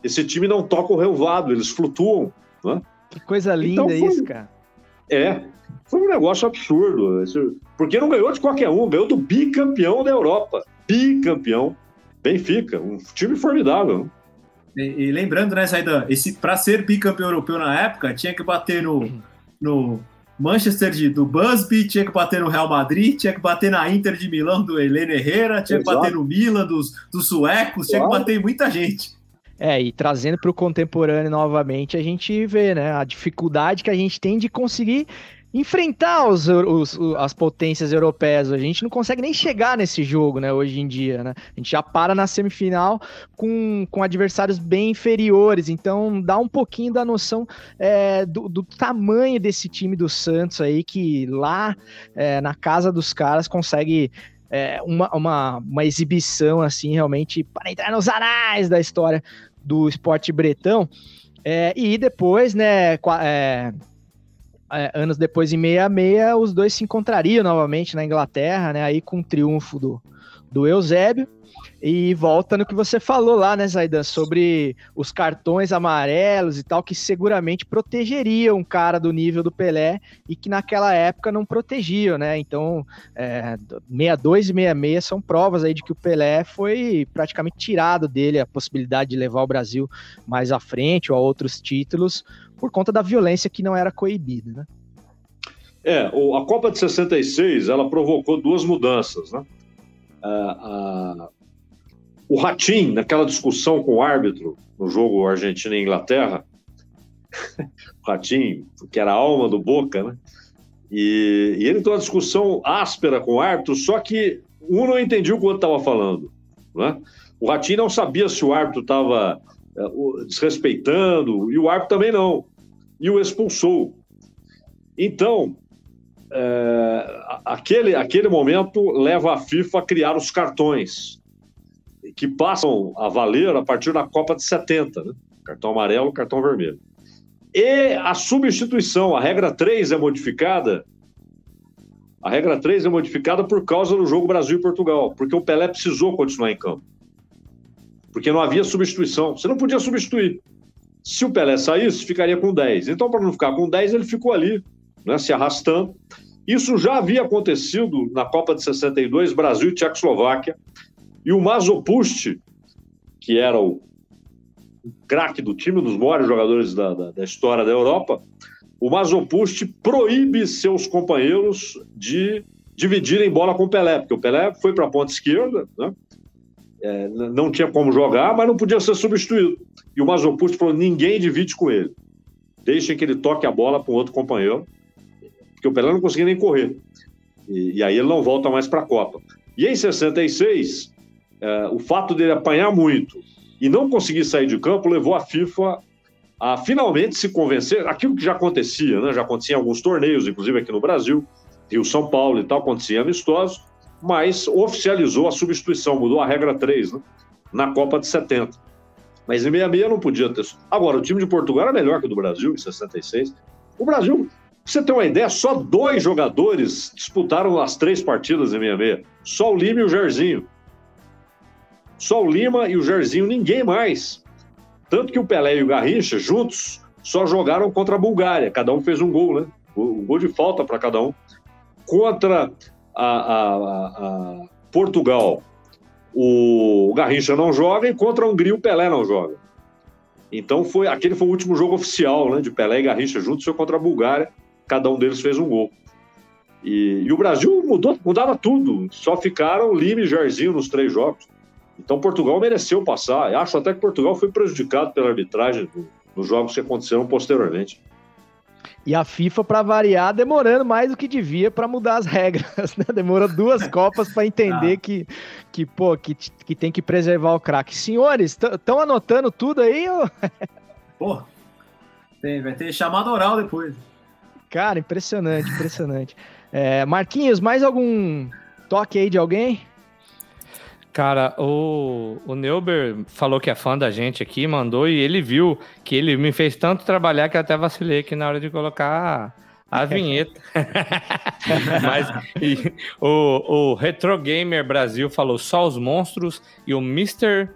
esse time não toca o relvado, eles flutuam. Né? Que coisa linda então, foi, isso, cara. É, foi um negócio absurdo. Porque não ganhou de qualquer um, ganhou do bicampeão da Europa. Bicampeão. Benfica, um time formidável. E, e lembrando, né, Zaidan, esse para ser bicampeão europeu na época, tinha que bater no, no Manchester de, do Busby, tinha que bater no Real Madrid, tinha que bater na Inter de Milão do Helene Herrera, tinha Exato. que bater no Milan dos, dos suecos, tinha que bater em muita gente. É, e trazendo para o contemporâneo novamente, a gente vê né, a dificuldade que a gente tem de conseguir enfrentar os, os, as potências europeias. A gente não consegue nem chegar nesse jogo, né, hoje em dia, né? A gente já para na semifinal com, com adversários bem inferiores. Então, dá um pouquinho da noção é, do, do, tamanho desse time do Santos aí, que lá é, na casa dos caras consegue é, uma, uma, uma exibição, assim, realmente para entrar nos anais da história do esporte bretão. É, e depois, né, é, anos depois, em 66, os dois se encontrariam novamente na Inglaterra, né, aí com o triunfo do, do Eusébio. E volta no que você falou lá, né, Zaidan, sobre os cartões amarelos e tal, que seguramente protegeriam um cara do nível do Pelé e que naquela época não protegiam, né? Então, é, 62 e 66 são provas aí de que o Pelé foi praticamente tirado dele a possibilidade de levar o Brasil mais à frente ou a outros títulos por conta da violência que não era coibida, né? É, a Copa de 66, ela provocou duas mudanças, né? O Ratim, naquela discussão com o árbitro no jogo Argentina e Inglaterra, o Ratim, que era a alma do Boca, né? E, e ele tem uma discussão áspera com o árbitro, só que um não entendia o que o outro estava falando. Né? O Ratinho não sabia se o árbitro estava é, desrespeitando, e o árbitro também não. E o expulsou. Então, é, aquele, aquele momento leva a FIFA a criar os cartões, que passam a valer a partir da Copa de 70, né? cartão amarelo, cartão vermelho. E a substituição, a regra 3 é modificada. A regra 3 é modificada por causa do jogo Brasil e Portugal, porque o Pelé precisou continuar em campo. Porque não havia substituição. Você não podia substituir. Se o Pelé saísse, ficaria com 10. Então, para não ficar com 10, ele ficou ali, né, se arrastando. Isso já havia acontecido na Copa de 62, Brasil e Tchecoslováquia. E o Mazopust, que era o craque do time, um dos maiores jogadores da, da, da história da Europa, o Mazopust proíbe seus companheiros de dividirem bola com o Pelé, porque o Pelé foi para a ponta esquerda, né? é, não tinha como jogar, mas não podia ser substituído. E o Mazopust falou: ninguém divide com ele. Deixem que ele toque a bola para um outro companheiro, porque o Pelé não conseguia nem correr. E, e aí ele não volta mais para a Copa. E em 66, é, o fato dele apanhar muito e não conseguir sair de campo levou a FIFA a finalmente se convencer, aquilo que já acontecia, né? já acontecia em alguns torneios, inclusive aqui no Brasil, Rio São Paulo e tal, acontecia amistosos, mas oficializou a substituição, mudou a regra 3, né? na Copa de 70. Mas em 66 não podia ter. Agora, o time de Portugal era melhor que o do Brasil, em 66. O Brasil, você ter uma ideia, só dois jogadores disputaram as três partidas em 66. Só o Lima e o Jairzinho. Só o Lima e o Jairzinho, ninguém mais. Tanto que o Pelé e o Garrincha, juntos, só jogaram contra a Bulgária. Cada um fez um gol, né? Um gol de falta para cada um. Contra a, a, a, Portugal, o Garrincha não joga e contra a Hungria o Pelé não joga. Então foi aquele foi o último jogo oficial, né, de Pelé e Garrincha juntos, foi contra a Bulgária. Cada um deles fez um gol. E, e o Brasil mudou, mudava tudo. Só ficaram Lima e Jairzinho nos três jogos. Então Portugal mereceu passar. Eu acho até que Portugal foi prejudicado pela arbitragem nos jogos que aconteceram posteriormente. E a FIFA, para variar, demorando mais do que devia para mudar as regras, né? Demorou duas Copas para entender ah. que, que, pô, que, que tem que preservar o craque. Senhores, estão anotando tudo aí? Ou... Pô, tem, vai ter chamada oral depois. Cara, impressionante, impressionante. É, Marquinhos, mais algum toque aí de alguém? Cara, o, o Neuber falou que é fã da gente aqui, mandou, e ele viu que ele me fez tanto trabalhar que eu até vacilei aqui na hora de colocar a vinheta. Mas e, o, o Retro Gamer Brasil falou só os monstros e o Mr.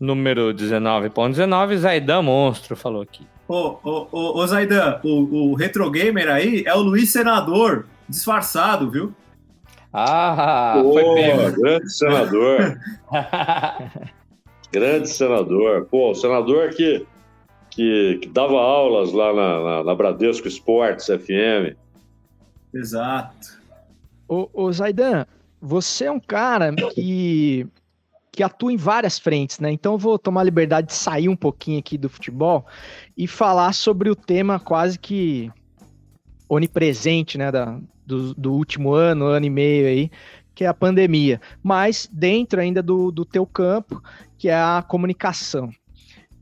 número 19.19, Zaidan Monstro, falou aqui. Ô, ô, ô, ô Zaidan, o, o Retro Gamer aí é o Luiz Senador, disfarçado, viu? Ah, Pô, foi pego. Grande senador. grande senador. Pô, o senador que, que, que dava aulas lá na, na, na, Bradesco Esportes FM. Exato. Ô, ô Zaidan, você é um cara que, que atua em várias frentes, né? Então eu vou tomar liberdade de sair um pouquinho aqui do futebol e falar sobre o tema quase que onipresente, né, da, do, do último ano, ano e meio aí, que é a pandemia, mas dentro ainda do, do teu campo, que é a comunicação.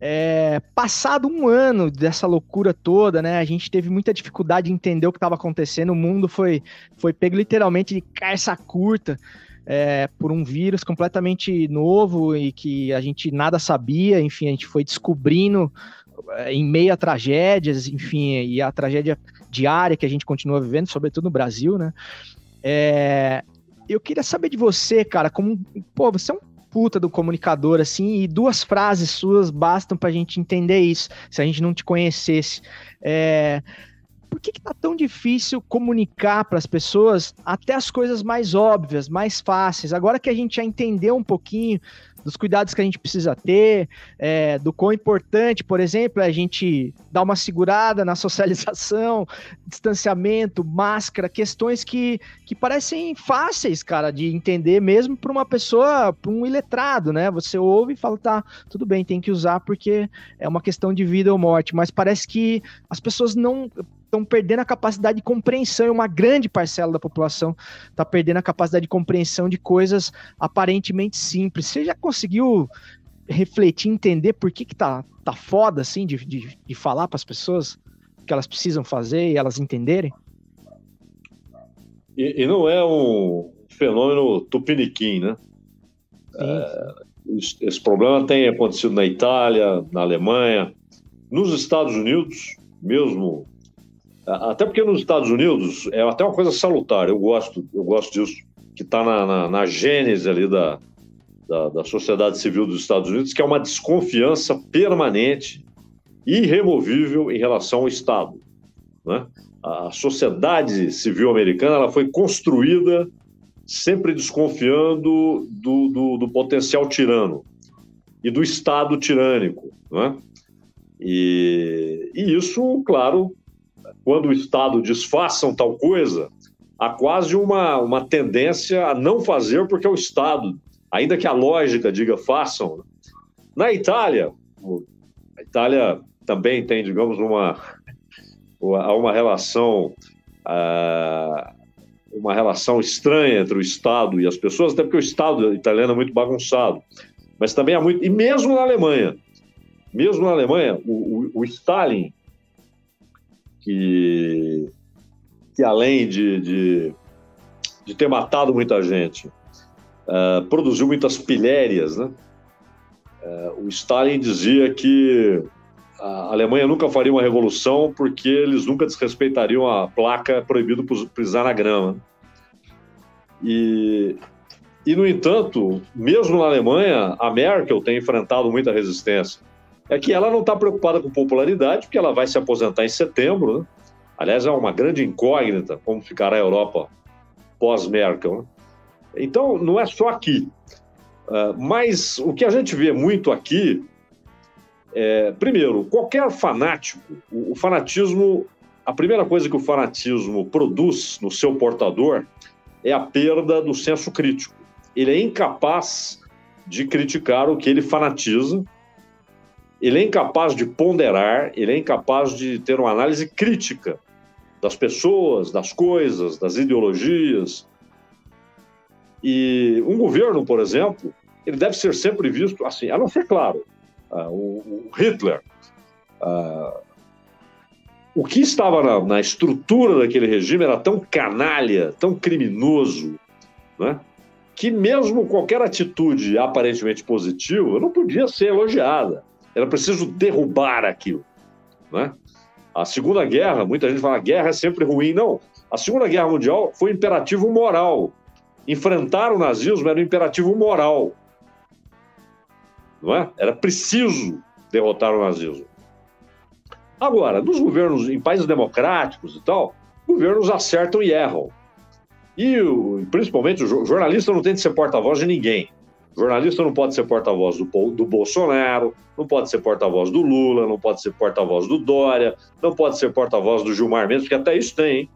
É, passado um ano dessa loucura toda, né? A gente teve muita dificuldade de entender o que estava acontecendo. O mundo foi, foi pego literalmente de carça curta é, por um vírus completamente novo e que a gente nada sabia. Enfim, a gente foi descobrindo é, em meio a tragédias, enfim, e a tragédia diária que a gente continua vivendo, sobretudo no Brasil, né? É, eu queria saber de você, cara, como, pô, você é um puta do comunicador, assim, e duas frases suas bastam pra gente entender isso, se a gente não te conhecesse. É, por que, que tá tão difícil comunicar para as pessoas até as coisas mais óbvias, mais fáceis? Agora que a gente já entendeu um pouquinho dos cuidados que a gente precisa ter, é, do quão importante, por exemplo, é a gente dar uma segurada na socialização, distanciamento, máscara, questões que, que parecem fáceis, cara, de entender mesmo para uma pessoa, para um iletrado, né? Você ouve e fala, tá, tudo bem, tem que usar porque é uma questão de vida ou morte, mas parece que as pessoas não estão perdendo a capacidade de compreensão, e uma grande parcela da população está perdendo a capacidade de compreensão de coisas aparentemente simples. Você já conseguiu refletir, entender por que, que tá, tá foda, assim, de, de, de falar para as pessoas o que elas precisam fazer e elas entenderem? E, e não é um fenômeno tupiniquim, né? É, esse problema tem acontecido na Itália, na Alemanha, nos Estados Unidos, mesmo até porque nos Estados Unidos é até uma coisa salutar, eu gosto, eu gosto disso, que está na, na, na, gênese ali da, da, da, sociedade civil dos Estados Unidos, que é uma desconfiança permanente, irremovível em relação ao Estado. Né? A sociedade civil americana ela foi construída sempre desconfiando do, do, do potencial tirano e do Estado tirânico. Né? E, e isso, claro, quando o Estado diz façam tal coisa, há quase uma, uma tendência a não fazer porque é o Estado, ainda que a lógica diga façam. Né? Na Itália, a Itália também tem, digamos, uma, uma relação uh, uma relação estranha entre o Estado e as pessoas, até porque o Estado italiano é muito bagunçado. Mas também há muito. E mesmo na Alemanha, mesmo na Alemanha, o, o, o Stalin que, que além de, de, de ter matado muita gente, uh, produziu muitas pilhérias. Né? Uh, o Stalin dizia que a Alemanha nunca faria uma revolução porque eles nunca desrespeitariam a placa proibido pisar na grama. E, e, no entanto, mesmo na Alemanha, a Merkel tem enfrentado muita resistência é que ela não está preocupada com popularidade, porque ela vai se aposentar em setembro. Né? Aliás, é uma grande incógnita como ficará a Europa pós-Merkel. Né? Então, não é só aqui. Uh, mas o que a gente vê muito aqui é, primeiro, qualquer fanático, o, o fanatismo, a primeira coisa que o fanatismo produz no seu portador é a perda do senso crítico. Ele é incapaz de criticar o que ele fanatiza ele é incapaz de ponderar, ele é incapaz de ter uma análise crítica das pessoas, das coisas, das ideologias. E um governo, por exemplo, ele deve ser sempre visto assim, a não ser, claro, uh, o, o, Hitler. Uh, o que estava na, na, estrutura daquele regime era tão canalha, tão criminoso, né? que mesmo qualquer atitude aparentemente positiva não podia ser elogiada. Era preciso derrubar aquilo. Né? A Segunda Guerra, muita gente fala, a guerra é sempre ruim. Não, a Segunda Guerra Mundial foi um imperativo moral. Enfrentar o nazismo era um imperativo moral. Não é? Era preciso derrotar o nazismo. Agora, nos governos, em países democráticos e tal, governos acertam e erram. E principalmente o jornalista não tem de ser porta-voz de ninguém. O jornalista não pode ser porta-voz do, do Bolsonaro, não pode ser porta-voz do Lula, não pode ser porta-voz do Dória, não pode ser porta-voz do Gilmar Mendes, porque até isso tem, hein?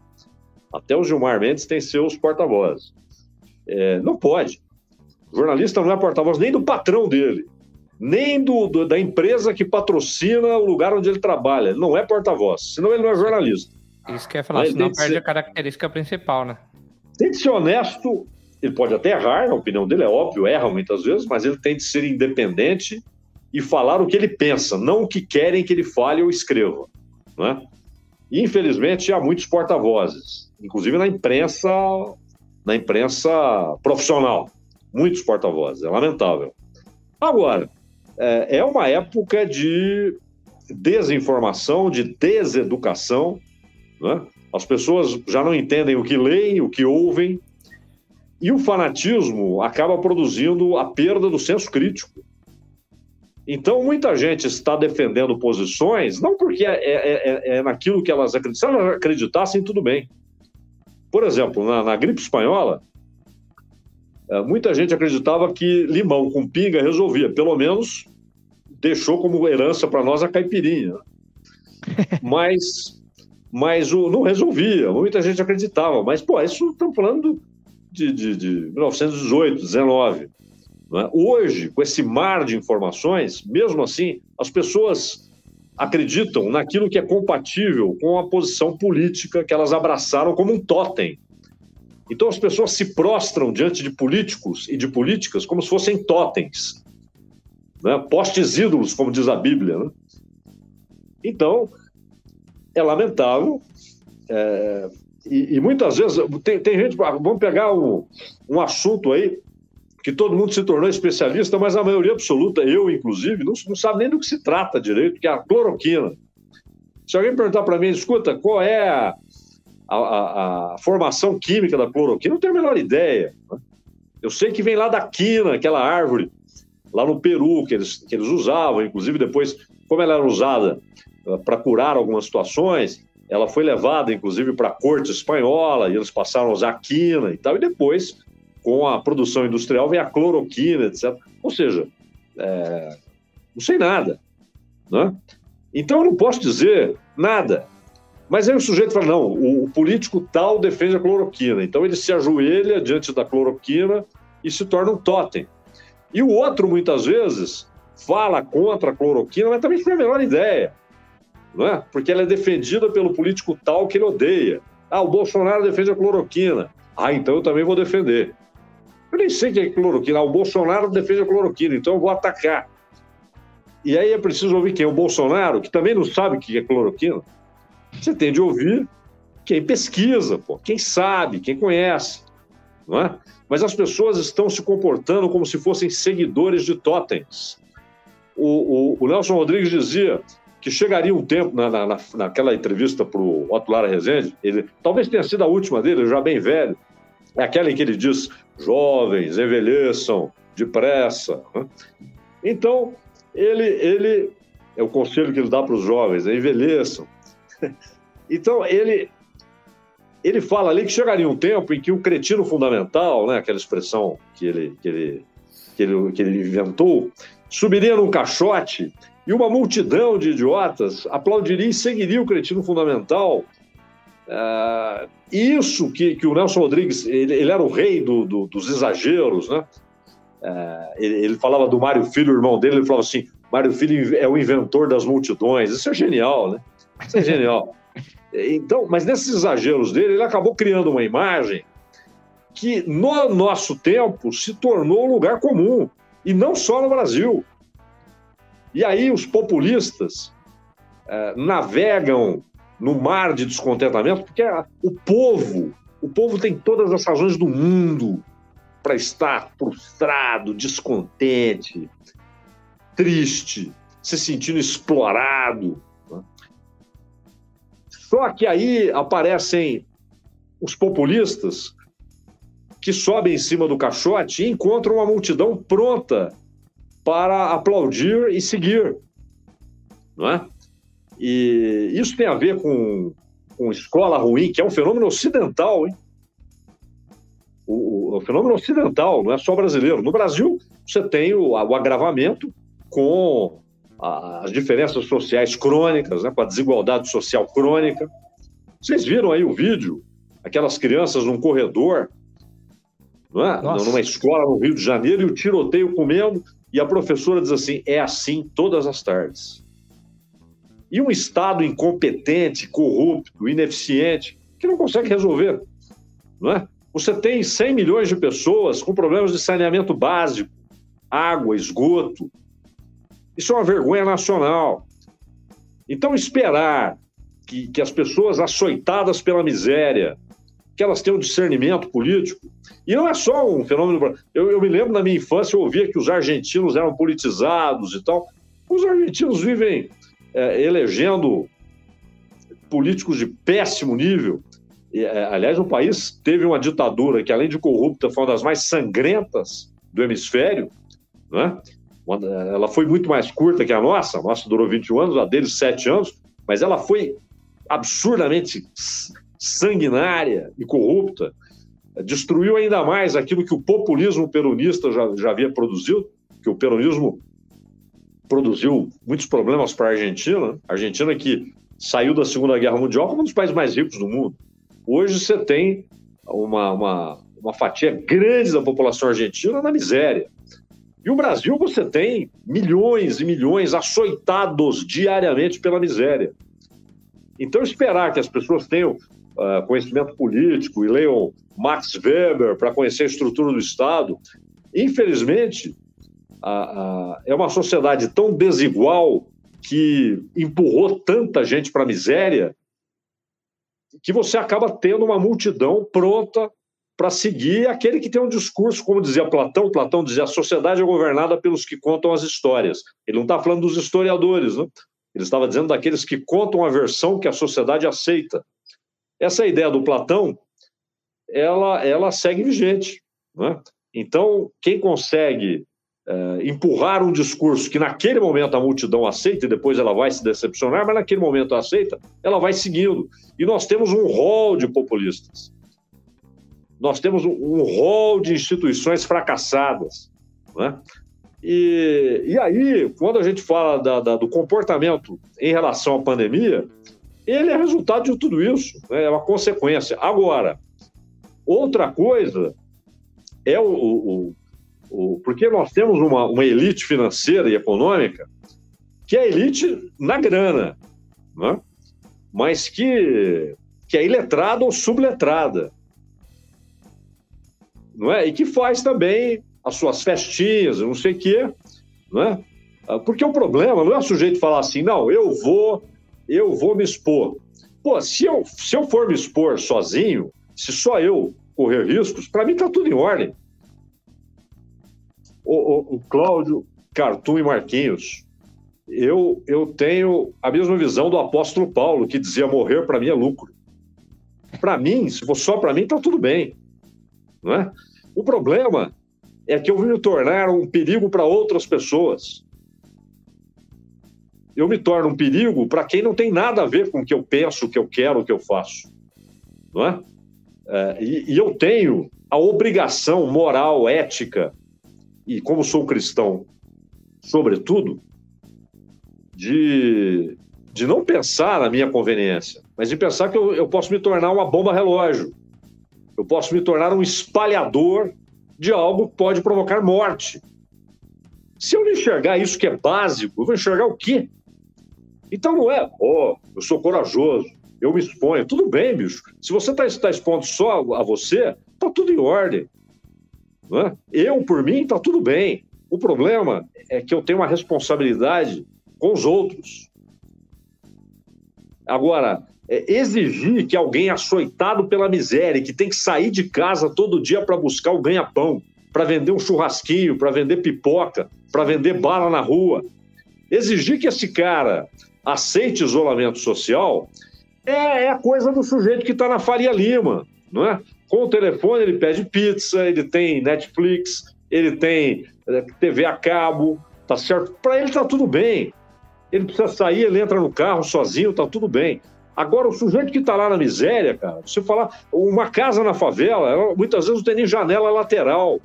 Até o Gilmar Mendes tem seus porta-vozes. É, não pode. O jornalista não é porta-voz nem do patrão dele, nem do, do, da empresa que patrocina o lugar onde ele trabalha. Ele não é porta-voz, senão ele não é jornalista. Isso que é falar, senão perde ser... a característica principal, né? Tem que ser honesto. Ele pode até errar, a opinião dele é óbvio, erra muitas vezes, mas ele tem de ser independente e falar o que ele pensa, não o que querem que ele fale ou escreva. Né? E, infelizmente, há muitos porta-vozes, inclusive na imprensa, na imprensa profissional. Muitos porta-vozes, é lamentável. Agora, é, é uma época de desinformação, de deseducação. Né? As pessoas já não entendem o que leem, o que ouvem, e o fanatismo acaba produzindo a perda do senso crítico. Então, muita gente está defendendo posições, não porque é, é, é, é naquilo que elas acreditam. Se elas acreditassem, tudo bem. Por exemplo, na, na gripe espanhola, É, muita gente acreditava que limão com pinga resolvia, pelo menos deixou como herança para nós a caipirinha. mas mas o, não resolvia, muita gente acreditava. Mas, pô, isso estamos falando de, de, de 1918, 19. É? Hoje, com esse mar de informações, mesmo assim, as pessoas acreditam naquilo que é compatível com a posição política que elas abraçaram como um totem. Então as pessoas se prostram diante de políticos e de políticas como se fossem totens, né? postes ídolos, como diz a Bíblia. Né? Então, é lamentável. É, e, e, muitas vezes tem, tem, gente. Vamos pegar um, um assunto aí que todo mundo se tornou especialista, mas a maioria absoluta, eu inclusive, não, não sabe nem do que se trata direito, que é a cloroquina. Se alguém perguntar para mim, escuta, qual é a, a, a, formação química da cloroquina, não tenho a menor ideia. Né? Eu sei que vem lá da quina, aquela árvore, lá no Peru, que eles, que eles usavam, inclusive depois, como ela era usada uh, para curar algumas situações, ela foi levada, inclusive, para a corte espanhola, e eles passaram a usar a quina e tal, e depois, com a produção industrial, vem a cloroquina, etc. Ou seja, é, não sei nada. Né? Então, eu não posso dizer nada. Mas aí o sujeito fala: não, o, o político tal defende a cloroquina. Então ele se ajoelha diante da cloroquina e se torna um totem. E o outro, muitas vezes, fala contra a cloroquina, mas também tem a menor ideia. Não é? Porque ela é defendida pelo político tal que ele odeia. Ah, o Bolsonaro defende a cloroquina. Ah, então eu também vou defender. Eu nem sei o que é cloroquina. Ah, o Bolsonaro defende a cloroquina, então eu vou atacar. E aí é preciso ouvir quem? O Bolsonaro, que também não sabe o que é cloroquina. Você tem de ouvir quem pesquisa, pô, quem sabe, quem conhece, não é? Mas as pessoas estão se comportando como se fossem seguidores de totens. O, o, o Nelson Rodrigues dizia que chegaria um tempo, na, na, naquela entrevista para o Otto Lara Rezende, ele, talvez tenha sido a última dele, já bem velho, é aquela em que ele diz: jovens, envelheçam depressa. Né? Então, ele, ele é o conselho que ele dá para os jovens: envelheçam. Então, ele, ele fala ali que chegaria um tempo em que o cretino fundamental, né, aquela expressão que ele, que ele, que ele, que ele inventou, subiria num caixote e uma multidão de idiotas aplaudiria e seguiria o cretino fundamental. Uh, isso que, que o Nelson Rodrigues, ele, ele era o rei do, do, dos exageros, né? Uh, ele, ele, falava do Mário Filho, irmão dele, ele falava assim, Mário Filho é o inventor das multidões. Isso é genial, né? Isso é genial. Então, mas nesses exageros dele, ele acabou criando uma imagem que no nosso tempo se tornou lugar comum, e não só no Brasil. E aí os populistas eh, navegam no mar de descontentamento, porque o povo, o povo tem todas as razões do mundo para estar frustrado, descontente, triste, se sentindo explorado, só que aí aparecem os populistas que sobem em cima do caixote e encontram uma multidão pronta para aplaudir e seguir, não é? E isso tem a ver com, com escola ruim, que é um fenômeno ocidental, hein? O, o, o fenômeno ocidental, não é só brasileiro. No Brasil, você tem o, o agravamento com as diferenças sociais crônicas, né, com a desigualdade social crônica. Vocês viram aí o vídeo? Aquelas crianças num corredor, não é? numa escola no Rio de Janeiro, e o tiroteio comendo, e a professora diz assim: é assim todas as tardes. E um Estado incompetente, corrupto, ineficiente, que não consegue resolver. Não é? Você tem 100 milhões de pessoas com problemas de saneamento básico, água, esgoto, isso é uma vergonha nacional. Então, esperar que, que as pessoas açoitadas pela miséria, que elas tenham discernimento político, e não é só um fenômeno. Eu, eu me lembro na minha infância, eu ouvia que os argentinos eram politizados e tal. Os argentinos vivem é, elegendo políticos de péssimo nível. E, é, aliás, o país teve uma ditadura que, além de corrupta, foi uma das mais sangrentas do hemisfério. Né? Ela foi muito mais curta que a nossa, a nossa durou 21 anos, a deles 7 anos, mas ela foi absurdamente sanguinária e corrupta. destruiu ainda mais aquilo que o populismo peronista já, já havia produzido, que o peronismo produziu muitos problemas para a Argentina. A Argentina que saiu da Segunda Guerra Mundial como um dos países mais ricos do mundo. Hoje você tem uma, uma, uma fatia grande da população argentina na miséria. E o Brasil você tem milhões e milhões açoitados diariamente pela miséria. Então, esperar que as pessoas tenham uh, conhecimento político e leiam Max Weber para conhecer a estrutura do Estado, infelizmente, é uma sociedade tão desigual que empurrou tanta gente para a miséria que você acaba tendo uma multidão pronta para seguir aquele que tem um discurso, como dizia Platão, Platão dizia a sociedade é governada pelos que contam as histórias. Ele não está falando dos historiadores, né? ele estava dizendo daqueles que contam a versão que a sociedade aceita. Essa ideia do Platão, ela, ela segue vigente. Né? Então, quem consegue é, empurrar um discurso que naquele momento a multidão aceita e depois ela vai se decepcionar, mas naquele momento aceita, ela vai seguindo. E nós temos um rol de populistas. Nós temos um rol de instituições fracassadas. Né? E, e aí, quando a gente fala da, da, do comportamento em relação à pandemia, ele é resultado de tudo isso, né? é uma consequência. Agora, outra coisa é o, o o, porque nós temos uma, uma elite financeira e econômica que é elite na grana, né? mas que, que é iletrada ou subletrada. Não é? E que faz também as suas festinhas, não sei o quê. Não é? Ah, porque o problema não é o sujeito falar assim, não, eu vou, eu vou me expor. Pô, se eu, se eu for me expor sozinho, se só eu correr riscos, para mim está tudo em ordem o, o, o Cláudio, Cartum e Marquinhos, eu, eu tenho a mesma visão do apóstolo Paulo, que dizia morrer para mim é lucro. Para mim, se for só para mim, está tudo bem. Não é? O problema é que eu vou me tornar um perigo para outras pessoas. Eu me torno um perigo para quem não tem nada a ver com o que eu penso, o que eu quero, o que eu faço. Não é? é e, e eu tenho a obrigação moral, ética, e como sou cristão, sobretudo, de, de não pensar na minha conveniência, mas de pensar que eu, eu posso me tornar uma bomba relógio. Eu posso me tornar um espalhador de algo que pode provocar morte. Se eu não enxergar isso que é básico, eu vou enxergar o quê? Então não é, ó, oh, eu sou corajoso, eu me exponho. Tudo bem, bicho. Se você está tá expondo só a você, tá tudo em ordem. É? Eu, por mim, está tudo bem. O problema é que eu tenho uma responsabilidade com os outros. Agora, é exigir que alguém açoitado pela miséria, que tem que sair de casa todo dia para buscar o ganha-pão, para vender um churrasquinho, para vender pipoca, para vender bala na rua, exigir que esse cara aceite isolamento social é, é a coisa do sujeito que está na Faria Lima, não é? Com o telefone, ele pede pizza, ele tem Netflix, ele tem eh, TV a cabo, tá certo? Para ele tá tudo bem. Ele precisa sair, ele entra no carro sozinho, tá tudo bem. Agora, o sujeito que está lá na miséria, cara, você falar, uma casa na favela, ela, muitas vezes não tem nem janela lateral.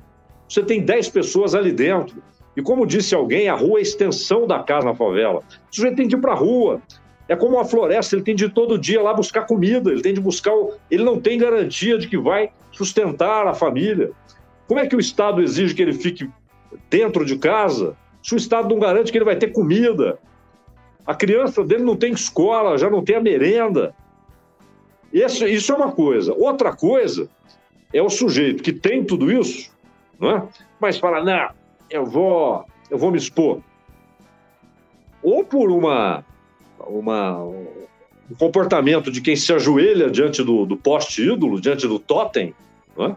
Você tem 10 pessoas ali dentro. E como disse alguém, a rua é a extensão da casa na favela. O sujeito tem que ir para a rua. É como uma floresta, ele tem de ir todo dia lá buscar comida, ele tem de buscar. O... Ele não tem garantia de que vai sustentar a família. Como é que o Estado exige que ele fique dentro de casa se o Estado não garante que ele vai ter comida? A criança dele não tem escola, já não tem a merenda. Isso, isso é uma coisa. Outra coisa é o sujeito que tem tudo isso, não é? mas fala: não, eu vou, eu vou me expor. Ou por uma uma, um comportamento de quem se ajoelha diante do, do poste ídolo, diante do totem, é?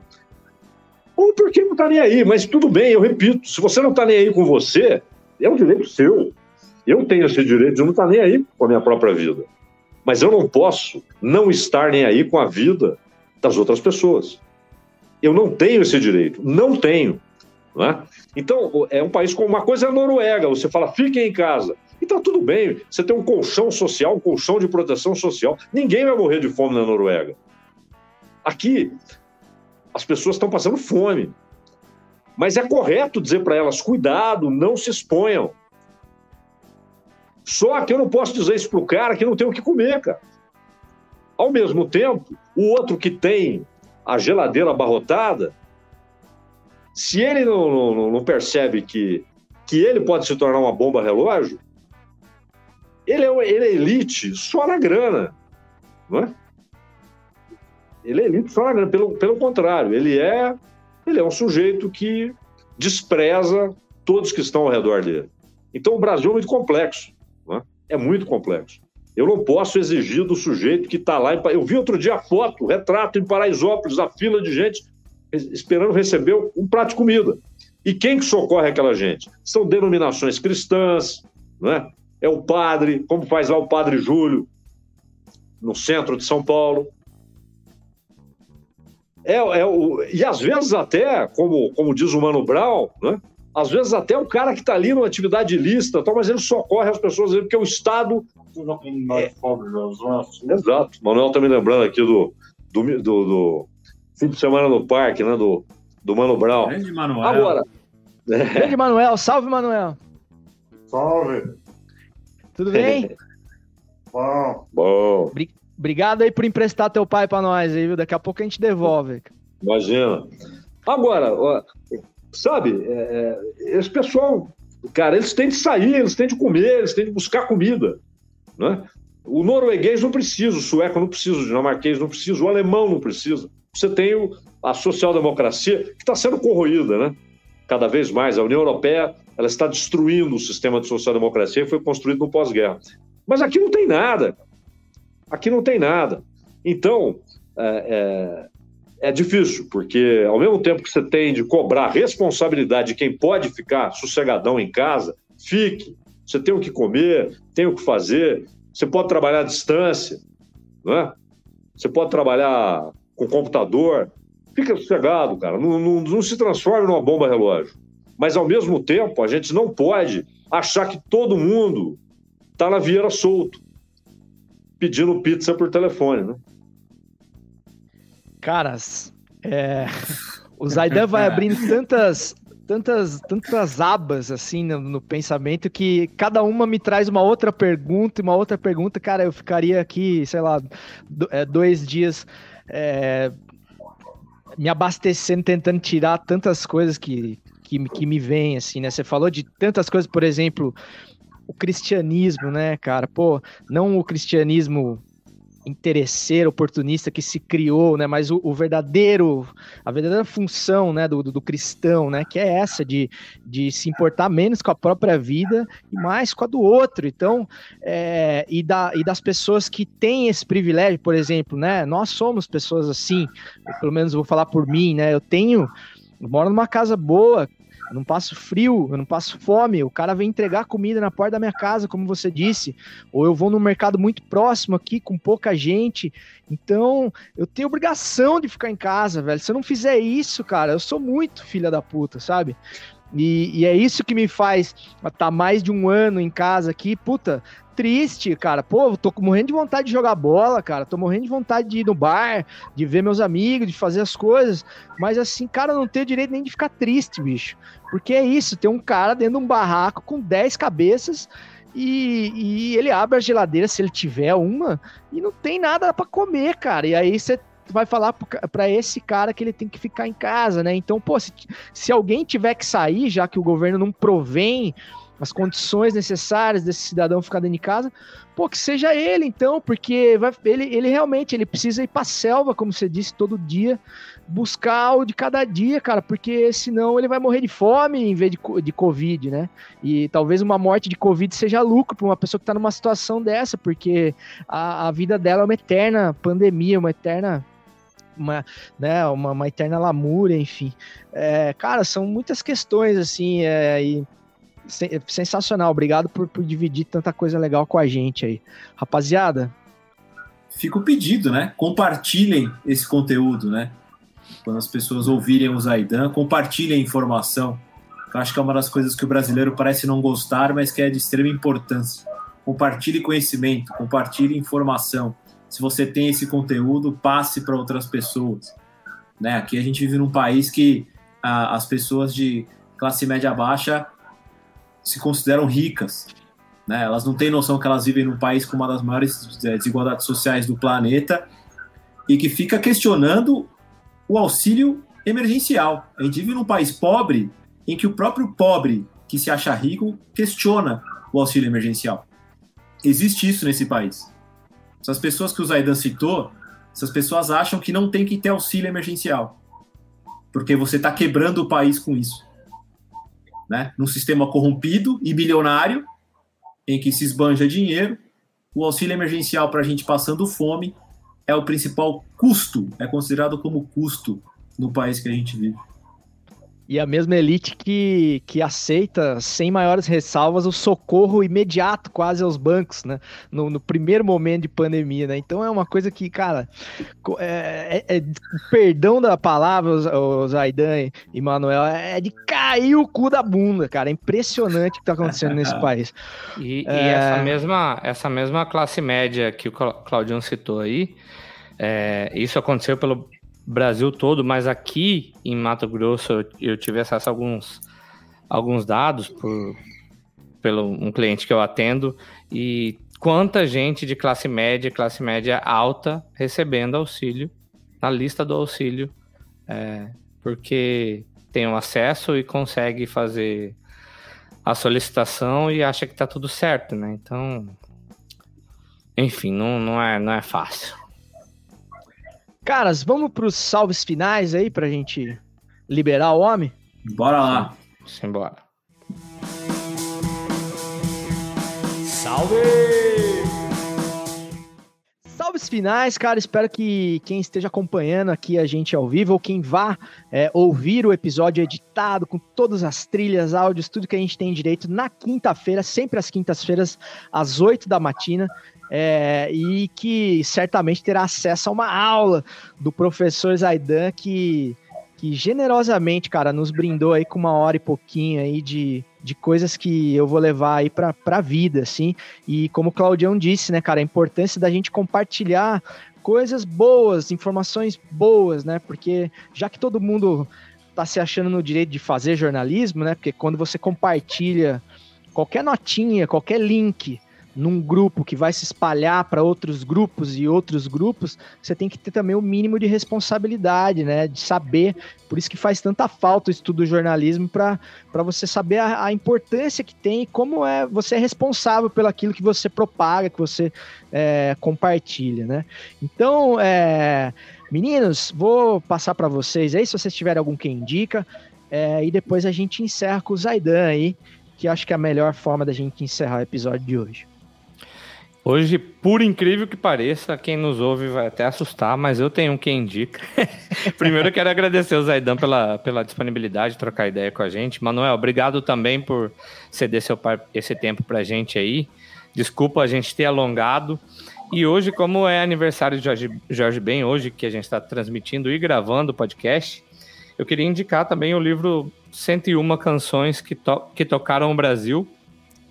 ou porque não está nem aí. Mas tudo bem, eu repito, se você não está nem aí com você, é um direito seu. Eu tenho esse direito de não estar tá nem aí com a minha própria vida. Mas eu não posso não estar nem aí com a vida das outras pessoas. Eu não tenho esse direito, não tenho. Não é? Então, é um país como uma coisa é a Noruega, você fala, fiquem em casa. E tá tudo bem. Você tem um colchão social, um colchão de proteção social. Ninguém vai morrer de fome na Noruega. Aqui, As pessoas estão passando fome. Mas é correto dizer para elas: cuidado, não se exponham. Só que eu não posso dizer isso para o cara que não tem o que comer, cara. Ao mesmo tempo, o outro que tem a geladeira abarrotada, se ele não, não, não percebe que, que ele pode se tornar uma bomba relógio, ele é, ele é elite só na grana. Não é? Ele é elite só na grana. Pelo, pelo contrário, ele é, ele é um sujeito que despreza todos que estão ao redor dele. Então o Brasil é muito complexo. É? é muito complexo. Eu não posso exigir do sujeito que está lá. Em... Eu vi outro dia a foto, retrato em Paraisópolis, a fila de gente esperando receber um prato de comida. E quem que socorre aquela gente? São denominações cristãs, não é? O padre, como faz lá o padre Júlio, no centro de São Paulo. É, é o, e às vezes até, como, como diz o Mano Brown, né? às vezes até o cara que está ali numa atividade ilícita, mas ele socorre as pessoas porque o Estado. É... Exato. Manuel está me lembrando aqui do, do, do, do, fim de semana no parque, né? Do, do Mano Brown. Grande Manuel. Agora. Grande Manuel, salve Manuel. Salve. Tudo bem? Bom. Bom. Obrigado aí por emprestar teu pai para nós aí, viu? Daqui a pouco a gente devolve. Imagina. Agora, ó, sabe, é, é, esse pessoal, cara, eles têm de sair, eles têm de comer, eles têm de buscar comida. Né? O norueguês não precisa, o sueco não precisa, o dinamarquês não precisa, o alemão não precisa. Você tem a social-democracia que está sendo corroída, né? Cada vez mais. A União Europeia ela está destruindo o sistema de social-democracia que foi construído no pós-guerra. Mas aqui não tem nada. Aqui não tem nada. Então, é, é, é, difícil, porque ao mesmo tempo que você tem de cobrar responsabilidade de quem pode ficar sossegadão em casa, fique. Você tem o que comer, tem o que fazer, você pode trabalhar à distância, não é? Você pode trabalhar com computador. Fica sossegado, cara. Não, não, não se transforme numa bomba relógio. Mas, ao mesmo tempo, a gente não pode achar que todo mundo está na Vieira solto, pedindo pizza por telefone, né? Caras, é... o Zaidan vai abrindo tantas, tantas, tantas abas assim no, no, pensamento que cada uma me traz uma outra pergunta e uma outra pergunta. Cara, eu ficaria aqui, sei lá, é, dois dias é, me abastecendo, tentando tirar tantas coisas que, que, que me vêm, assim, né? Você falou de tantas coisas, por exemplo, o cristianismo, né, cara? Pô, não o cristianismo interesseiro, oportunista que se criou, né? Mas o, o verdadeiro, a verdadeira função, né, do, do, do, cristão, né? Que é essa de, de se importar menos com a própria vida e mais com a do outro. Então, é, e, da, e das pessoas que têm esse privilégio, por exemplo, né? Nós somos pessoas assim, pelo menos vou falar por mim, né? Eu tenho, eu moro numa casa boa, eu não passo frio, eu não passo fome. O cara vem entregar comida na porta da minha casa, como você disse. Ou eu vou num mercado muito próximo aqui, com pouca gente. Então, eu tenho obrigação de ficar em casa, velho. Se eu não fizer isso, cara, eu sou muito filha da puta, sabe? E, e, é isso que me faz estar tá mais de um ano em casa aqui. Puta, triste, cara. Pô, tô morrendo de vontade de jogar bola, cara. Tô morrendo de vontade de ir no bar, de ver meus amigos, de fazer as coisas. Mas assim, cara, não tenho direito nem de ficar triste, bicho. Porque é isso, tem um cara dentro de um barraco com 10 cabeças e, e ele abre a geladeira se ele tiver uma e não tem nada para comer, cara. E aí você vai falar para esse cara que ele tem que ficar em casa, né? Então, pô, se, se alguém tiver que sair, já que o governo não provém as condições necessárias desse cidadão ficar dentro de casa, pô, que seja ele então, porque vai, ele, ele realmente ele precisa ir para selva, como você disse, todo dia, buscar o de cada dia, cara, porque senão ele vai morrer de fome em vez de, de Covid, né? E talvez uma morte de Covid seja lucro para uma pessoa que está numa situação dessa, porque a, a vida dela é uma eterna pandemia, uma eterna uma, né, uma, uma eterna lamúria, enfim. É, cara, são muitas questões, assim, é, e sensacional. Obrigado por, por dividir tanta coisa legal com a gente aí. Rapaziada. Fica o pedido, né? Compartilhem esse conteúdo, né? Quando as pessoas ouvirem o Zaidan, compartilhem a informação. Eu acho que é uma das coisas que o brasileiro parece não gostar, mas que é de extrema importância. Compartilhe conhecimento, compartilhe informação. Se você tem esse conteúdo, passe para outras pessoas. Né? Aqui a gente vive num país que ah, as pessoas de classe média baixa se consideram ricas. Né? Elas não têm noção que elas vivem num país com uma das maiores eh, desigualdades sociais do planeta e que fica questionando o auxílio emergencial. A gente vive num país pobre em que o próprio pobre que se acha rico questiona o auxílio emergencial. Existe isso nesse país. Essas pessoas que o Zaidan citou, essas pessoas acham que não tem que ter auxílio emergencial, porque você está quebrando o país com isso. Né? Num sistema corrompido e bilionário, em que se esbanja dinheiro, o auxílio emergencial para a gente passando fome é o principal custo, é considerado como custo no país que a gente vive. E a mesma elite que, que aceita, sem maiores ressalvas, o socorro imediato quase aos bancos, né? No, no primeiro momento de pandemia, né? Então é uma coisa que, cara, é, é, é perdão da palavra, o Zaidan e Manuel, é de cair o cu da bunda, cara. É impressionante o que tá acontecendo nesse país. E, É. e essa, mesma, essa mesma classe média que o Cla- Claudião citou aí, é, isso aconteceu pelo Brasil todo, mas aqui em Mato Grosso eu, tive acesso a alguns, alguns dados por, pelo um cliente que eu atendo e quanta gente de classe média, classe média alta recebendo auxílio na lista do auxílio, é, porque tem o acesso e consegue fazer a solicitação e acha que tá tudo certo, né? Então, enfim, não, não, é, não é fácil. Caras, vamos pros salves finais aí pra gente liberar o homem? Bora lá. Simbora. Salve! Salves finais, cara. Espero que quem esteja acompanhando aqui a gente ao vivo, ou quem vá é, ouvir o episódio editado, com todas as trilhas, áudios, tudo que a gente tem direito, na quinta-feira, sempre às quintas-feiras, às 8 da matina. É, e que certamente terá acesso a uma aula do professor Zaidan que, que generosamente, cara, nos brindou aí com uma hora e pouquinho aí de, de coisas que eu vou levar aí pra, pra vida, assim. E como o Claudião disse, né, cara, a importância da gente compartilhar coisas boas, informações boas, né? Porque já que todo mundo tá se achando no direito de fazer jornalismo, né? Porque quando você compartilha qualquer notinha, qualquer link num grupo que vai se espalhar para outros grupos e outros grupos, você tem que ter também o mínimo de responsabilidade, né? De saber. Por isso que faz tanta falta o estudo do jornalismo para você saber a, a importância que tem e como é você é responsável pelo aquilo que você propaga, que você é, compartilha, né? Então, é, meninos, vou passar para vocês aí, se vocês tiverem algum que indica, é, e depois a gente encerra com o Zaidan aí, que acho que é a melhor forma da gente encerrar o episódio de hoje. Hoje, por incrível que pareça, quem nos ouve vai até assustar, mas eu tenho um que indica. Primeiro, eu quero agradecer o Zaidan pela, pela disponibilidade de trocar ideia com a gente. Manuel, obrigado também por ceder seu, esse tempo pra gente aí. Desculpa a gente ter alongado. E hoje, como é aniversário de Jorge, Jorge Ben, hoje que a gente está transmitindo e gravando o podcast, eu queria indicar também o livro 101 Canções que, to que Tocaram o Brasil,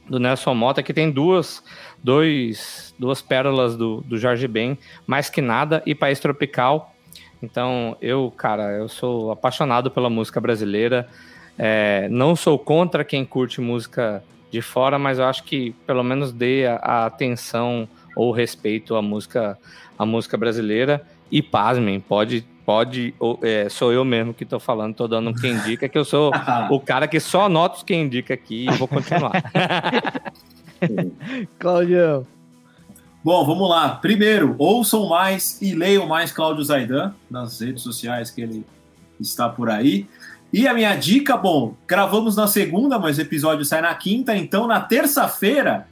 do Nelson Mota, que tem duas, dois, duas pérolas do, do Jorge Ben, Mais Que Nada e País Tropical. Então, eu, cara, eu sou apaixonado pela música brasileira. É, não sou contra quem curte música de fora, mas eu acho que pelo menos dê a, a atenção ou respeito à música, à música brasileira. E pasmem, pode, pode, ou, é, sou eu mesmo que tô falando, tô dando um quem indica, que eu sou o cara que só anota os quem indica aqui e vou continuar. Claudião. Bom, vamos lá. Primeiro, ouçam mais e leiam mais Cláudio Zaidan nas redes sociais que ele está por aí. E a minha dica, bom, gravamos na segunda, mas o episódio sai na quinta, então na terça-feira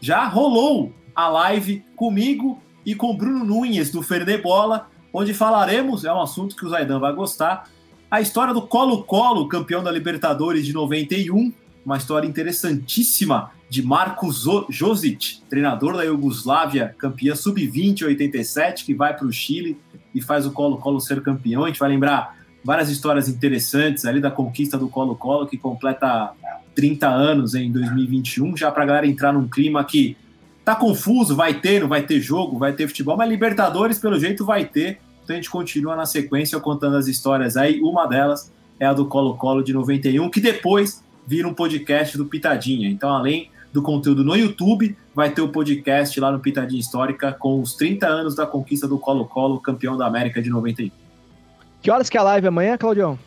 já rolou a live comigo e com Bruno Nunes do Fernê Bola, onde falaremos, é um assunto que o Zaidan vai gostar, a história do Colo-Colo, campeão da Libertadores de 91, uma história interessantíssima de Marko Josic, treinador da Iugoslávia, campeã sub-20 87, que vai para o Chile e faz o Colo-Colo ser campeão. A gente vai lembrar várias histórias interessantes ali da conquista do Colo-Colo, que completa 30 anos em 2021, já para a galera entrar num clima que tá confuso, vai ter, não vai ter jogo, vai ter futebol, mas Libertadores, pelo jeito, vai ter. Então a gente continua na sequência contando as histórias aí. Uma delas é a do Colo-Colo de 91, que depois vira um podcast do Pitadinha. Então, além do conteúdo no YouTube, vai ter o podcast lá no Pitadinha Histórica com os 30 anos da conquista do Colo-Colo, campeão da América de 91. Que horas que é a live amanhã, Claudião?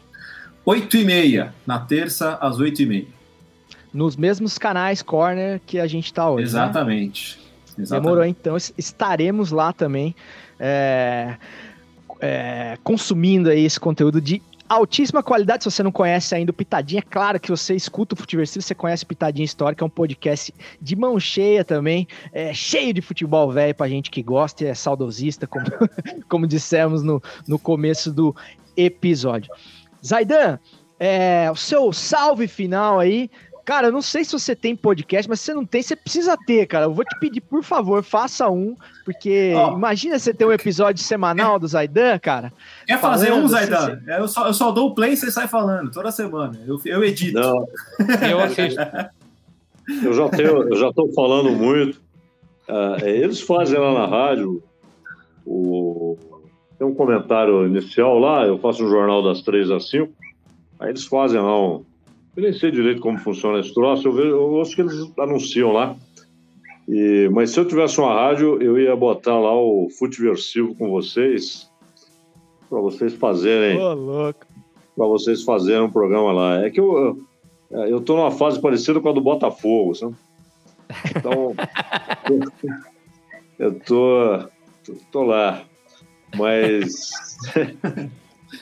8 e meia, na terça, às 8 e meia. Nos mesmos canais Corner que a gente tá hoje. né? Exatamente. Exatamente. Demorou, então es- estaremos lá também é, é, consumindo aí esse conteúdo de altíssima qualidade. Se você não conhece ainda o Pitadinha, é claro que você escuta o Futiversivo, você conhece o Pitadinha Histórica, é um podcast de mão cheia também, é, cheio de futebol velho pra gente que gosta e é saudosista, como, como dissemos no, no começo do episódio. Zaidan, é, o seu salve final aí. Cara, eu não sei se você tem podcast, mas se você não tem, você precisa ter, cara. Eu vou te pedir, por favor, faça um, porque Ó. imagina você ter um episódio semanal do Zaidan, cara. Quer fazer Falando, um, Zaidan? você- Eu só, eu só dou o play e você sai falando, toda semana. Eu, eu edito. Não, Eu assisto. eu já tenho, eu já estou falando muito. É, eles fazem lá na rádio o, tem um comentário inicial lá, eu faço um jornal das três às cinco, aí eles fazem lá um. Eu nem sei direito como funciona esse troço, eu, vejo, eu acho que eles anunciam lá. E, mas se eu tivesse uma rádio, eu ia botar lá o Futeversivo com vocês, para vocês fazerem louco. para vocês fazerem um programa lá. É que eu, eu, eu tô numa fase parecida com a do Botafogo, sabe? Então, eu tô, tô, tô lá. Mas,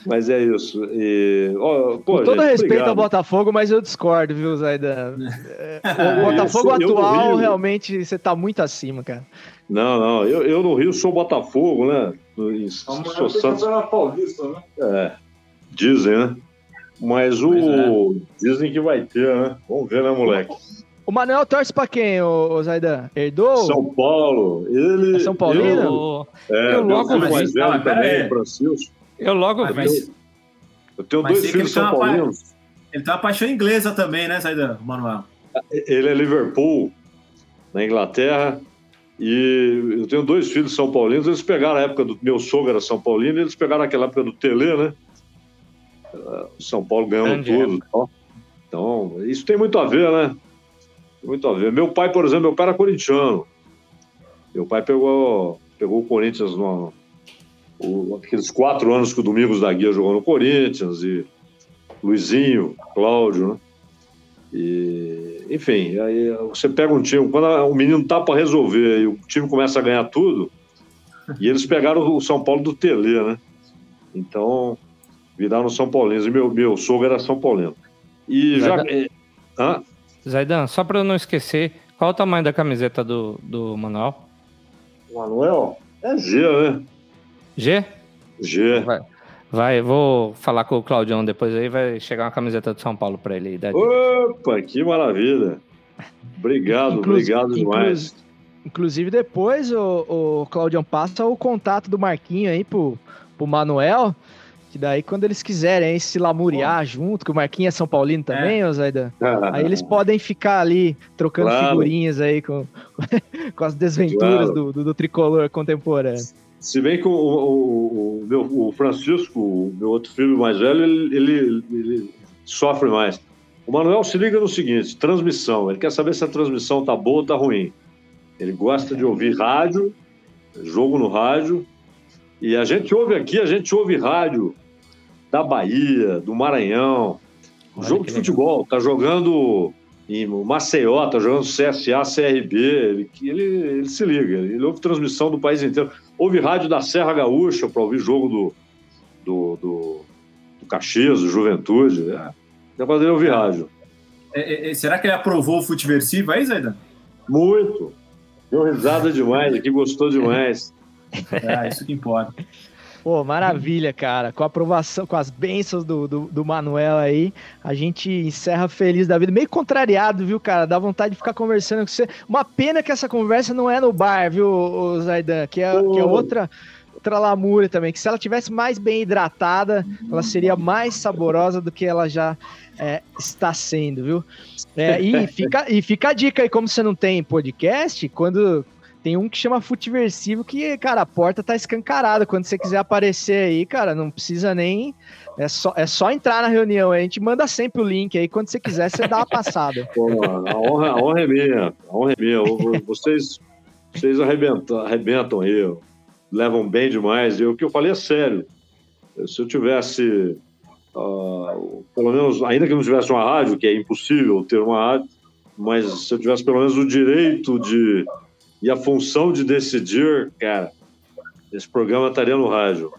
mas é isso. E, ó, pô, Com todo gente, respeito obrigado. ao Botafogo, mas eu discordo, viu, Zaidan? É, o Botafogo eu no atual, Rio- realmente, você tá muito acima, cara. Não, não, eu, eu no Rio sou Botafogo, né? E sou Santos. paulista, né? É, dizem, né? Mas o. Pois Dizem que vai ter, né? Vamos ver, né, moleque? O Manuel torce pra quem, ô, ô Zaidan? Herdou? São Paulo. Ele. É São Paulino? Eu, É, Eu logo mais velho também, aí. Francisco. Eu logo Mas vi. vai- Eu tenho Mas dois filhos ele São Paulinos. Ele tem uma paixão inglesa também, né, Zaidan, Manuel? Ele é Liverpool, na Inglaterra. E eu tenho dois filhos São Paulinos. Eles pegaram a época do. Meu sogro era São Paulino, e eles pegaram aquela época do Tele, né? Ah, São Paulo Grande tudo. e tal. Então, isso tem muito a ver, né? Tem muito a ver. Meu pai, por exemplo, meu pai era corintiano. Meu pai pegou, pegou o Corinthians no, o- aqueles quatro anos que o Domingos da Guia jogou no Corinthians, e Luizinho, Cláudio, né? E, enfim, aí você pega um time, quando o menino tá para resolver e o time começa a ganhar tudo, e eles pegaram o São Paulo do Tele, né? Então, viraram São Paulinos. E meu, meu sogro era São Paulino. E já. É, hã? Zaidan, só pra eu não esquecer, qual o tamanho da camiseta do, do Manuel? O Manuel? É G, né? G? G. Vai, vai, vou falar com o Claudião depois aí, vai chegar uma camiseta do São Paulo pra ele aí. Opa, que maravilha. Obrigado, Inclu- obrigado demais. Inclusive, depois o, o Claudião passa o contato do Marquinho aí pro, pro Manuel, que daí quando eles quiserem aí se lamuriar junto, que o Marquinho é São Paulino também, ô Zaidan. Aí eles podem ficar ali trocando Claro. figurinhas aí com, com as desventuras Claro. do, do, do tricolor contemporâneo. Se bem que o, o- o- meu, o Francisco, o meu outro filho mais velho, ele, ele- ele sofre mais. O Manuel se liga no seguinte: transmissão. Ele quer saber se a transmissão tá boa ou tá ruim. Ele gosta de ouvir rádio, jogo no rádio. E a gente ouve aqui, a gente ouve rádio da Bahia, do Maranhão. Olha jogo de futebol. Tá jogando em Maceió, tá jogando CSA, CRB. Ele, ele, ele se liga. Ele ouve transmissão do país inteiro. Ouve rádio da Serra Gaúcha para ouvir jogo do, do, do, do Caxias, do Juventude. É. Dá pra ele ouvir rádio. É, é, é, será que ele aprovou o futeversivo aí, Zaidan? Muito. Deu risada demais aqui, gostou demais. É, isso que importa. Pô, maravilha, cara. Com a aprovação, com as bênçãos do, do, do Manuel aí, a gente encerra feliz da vida. Meio contrariado, viu, cara? Dá vontade de ficar conversando com você. Uma pena que essa conversa não é no bar, viu, Zaidan? Que é, que é outra, outra lamúria também. Que se ela tivesse mais bem hidratada, ela seria mais saborosa do que ela já é, está sendo, viu? É, e, fica, e fica a dica aí, como você não tem podcast, quando Tem um que chama Futiversivo que, cara, a porta tá escancarada. Quando você quiser aparecer aí, cara, não precisa nem. É só, é só entrar na reunião. A gente manda sempre o link aí. Quando você quiser, você dá uma passada. Pô, a, honra, a honra é minha. A honra é minha. Vocês, vocês arrebentam, arrebentam aí, levam bem demais. E o que eu falei é sério. Se eu tivesse, uh, pelo menos, ainda que não tivesse uma rádio, que é impossível ter uma rádio, mas se eu tivesse pelo menos o direito de e a função de decidir, cara, esse programa estaria no rádio.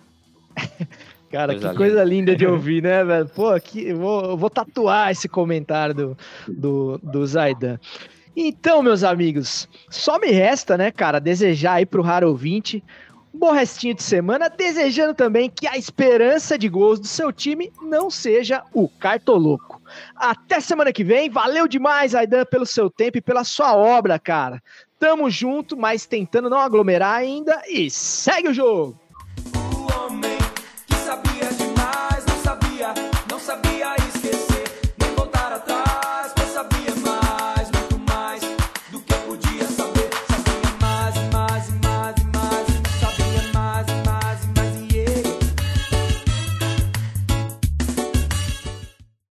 Cara, coisa que coisa linda de ouvir, né, velho? Pô, aqui, eu vou, eu vou tatuar esse comentário do, do, do Zaidan. Então, meus amigos, só me resta, né, cara, desejar aí pro raro ouvinte um bom restinho de semana, desejando também que a esperança de gols do seu time não seja o cartoloco. Até semana que vem, valeu demais, Aidan, pelo seu tempo e pela sua obra, cara. Tamo junto, mas tentando não aglomerar ainda e segue o jogo!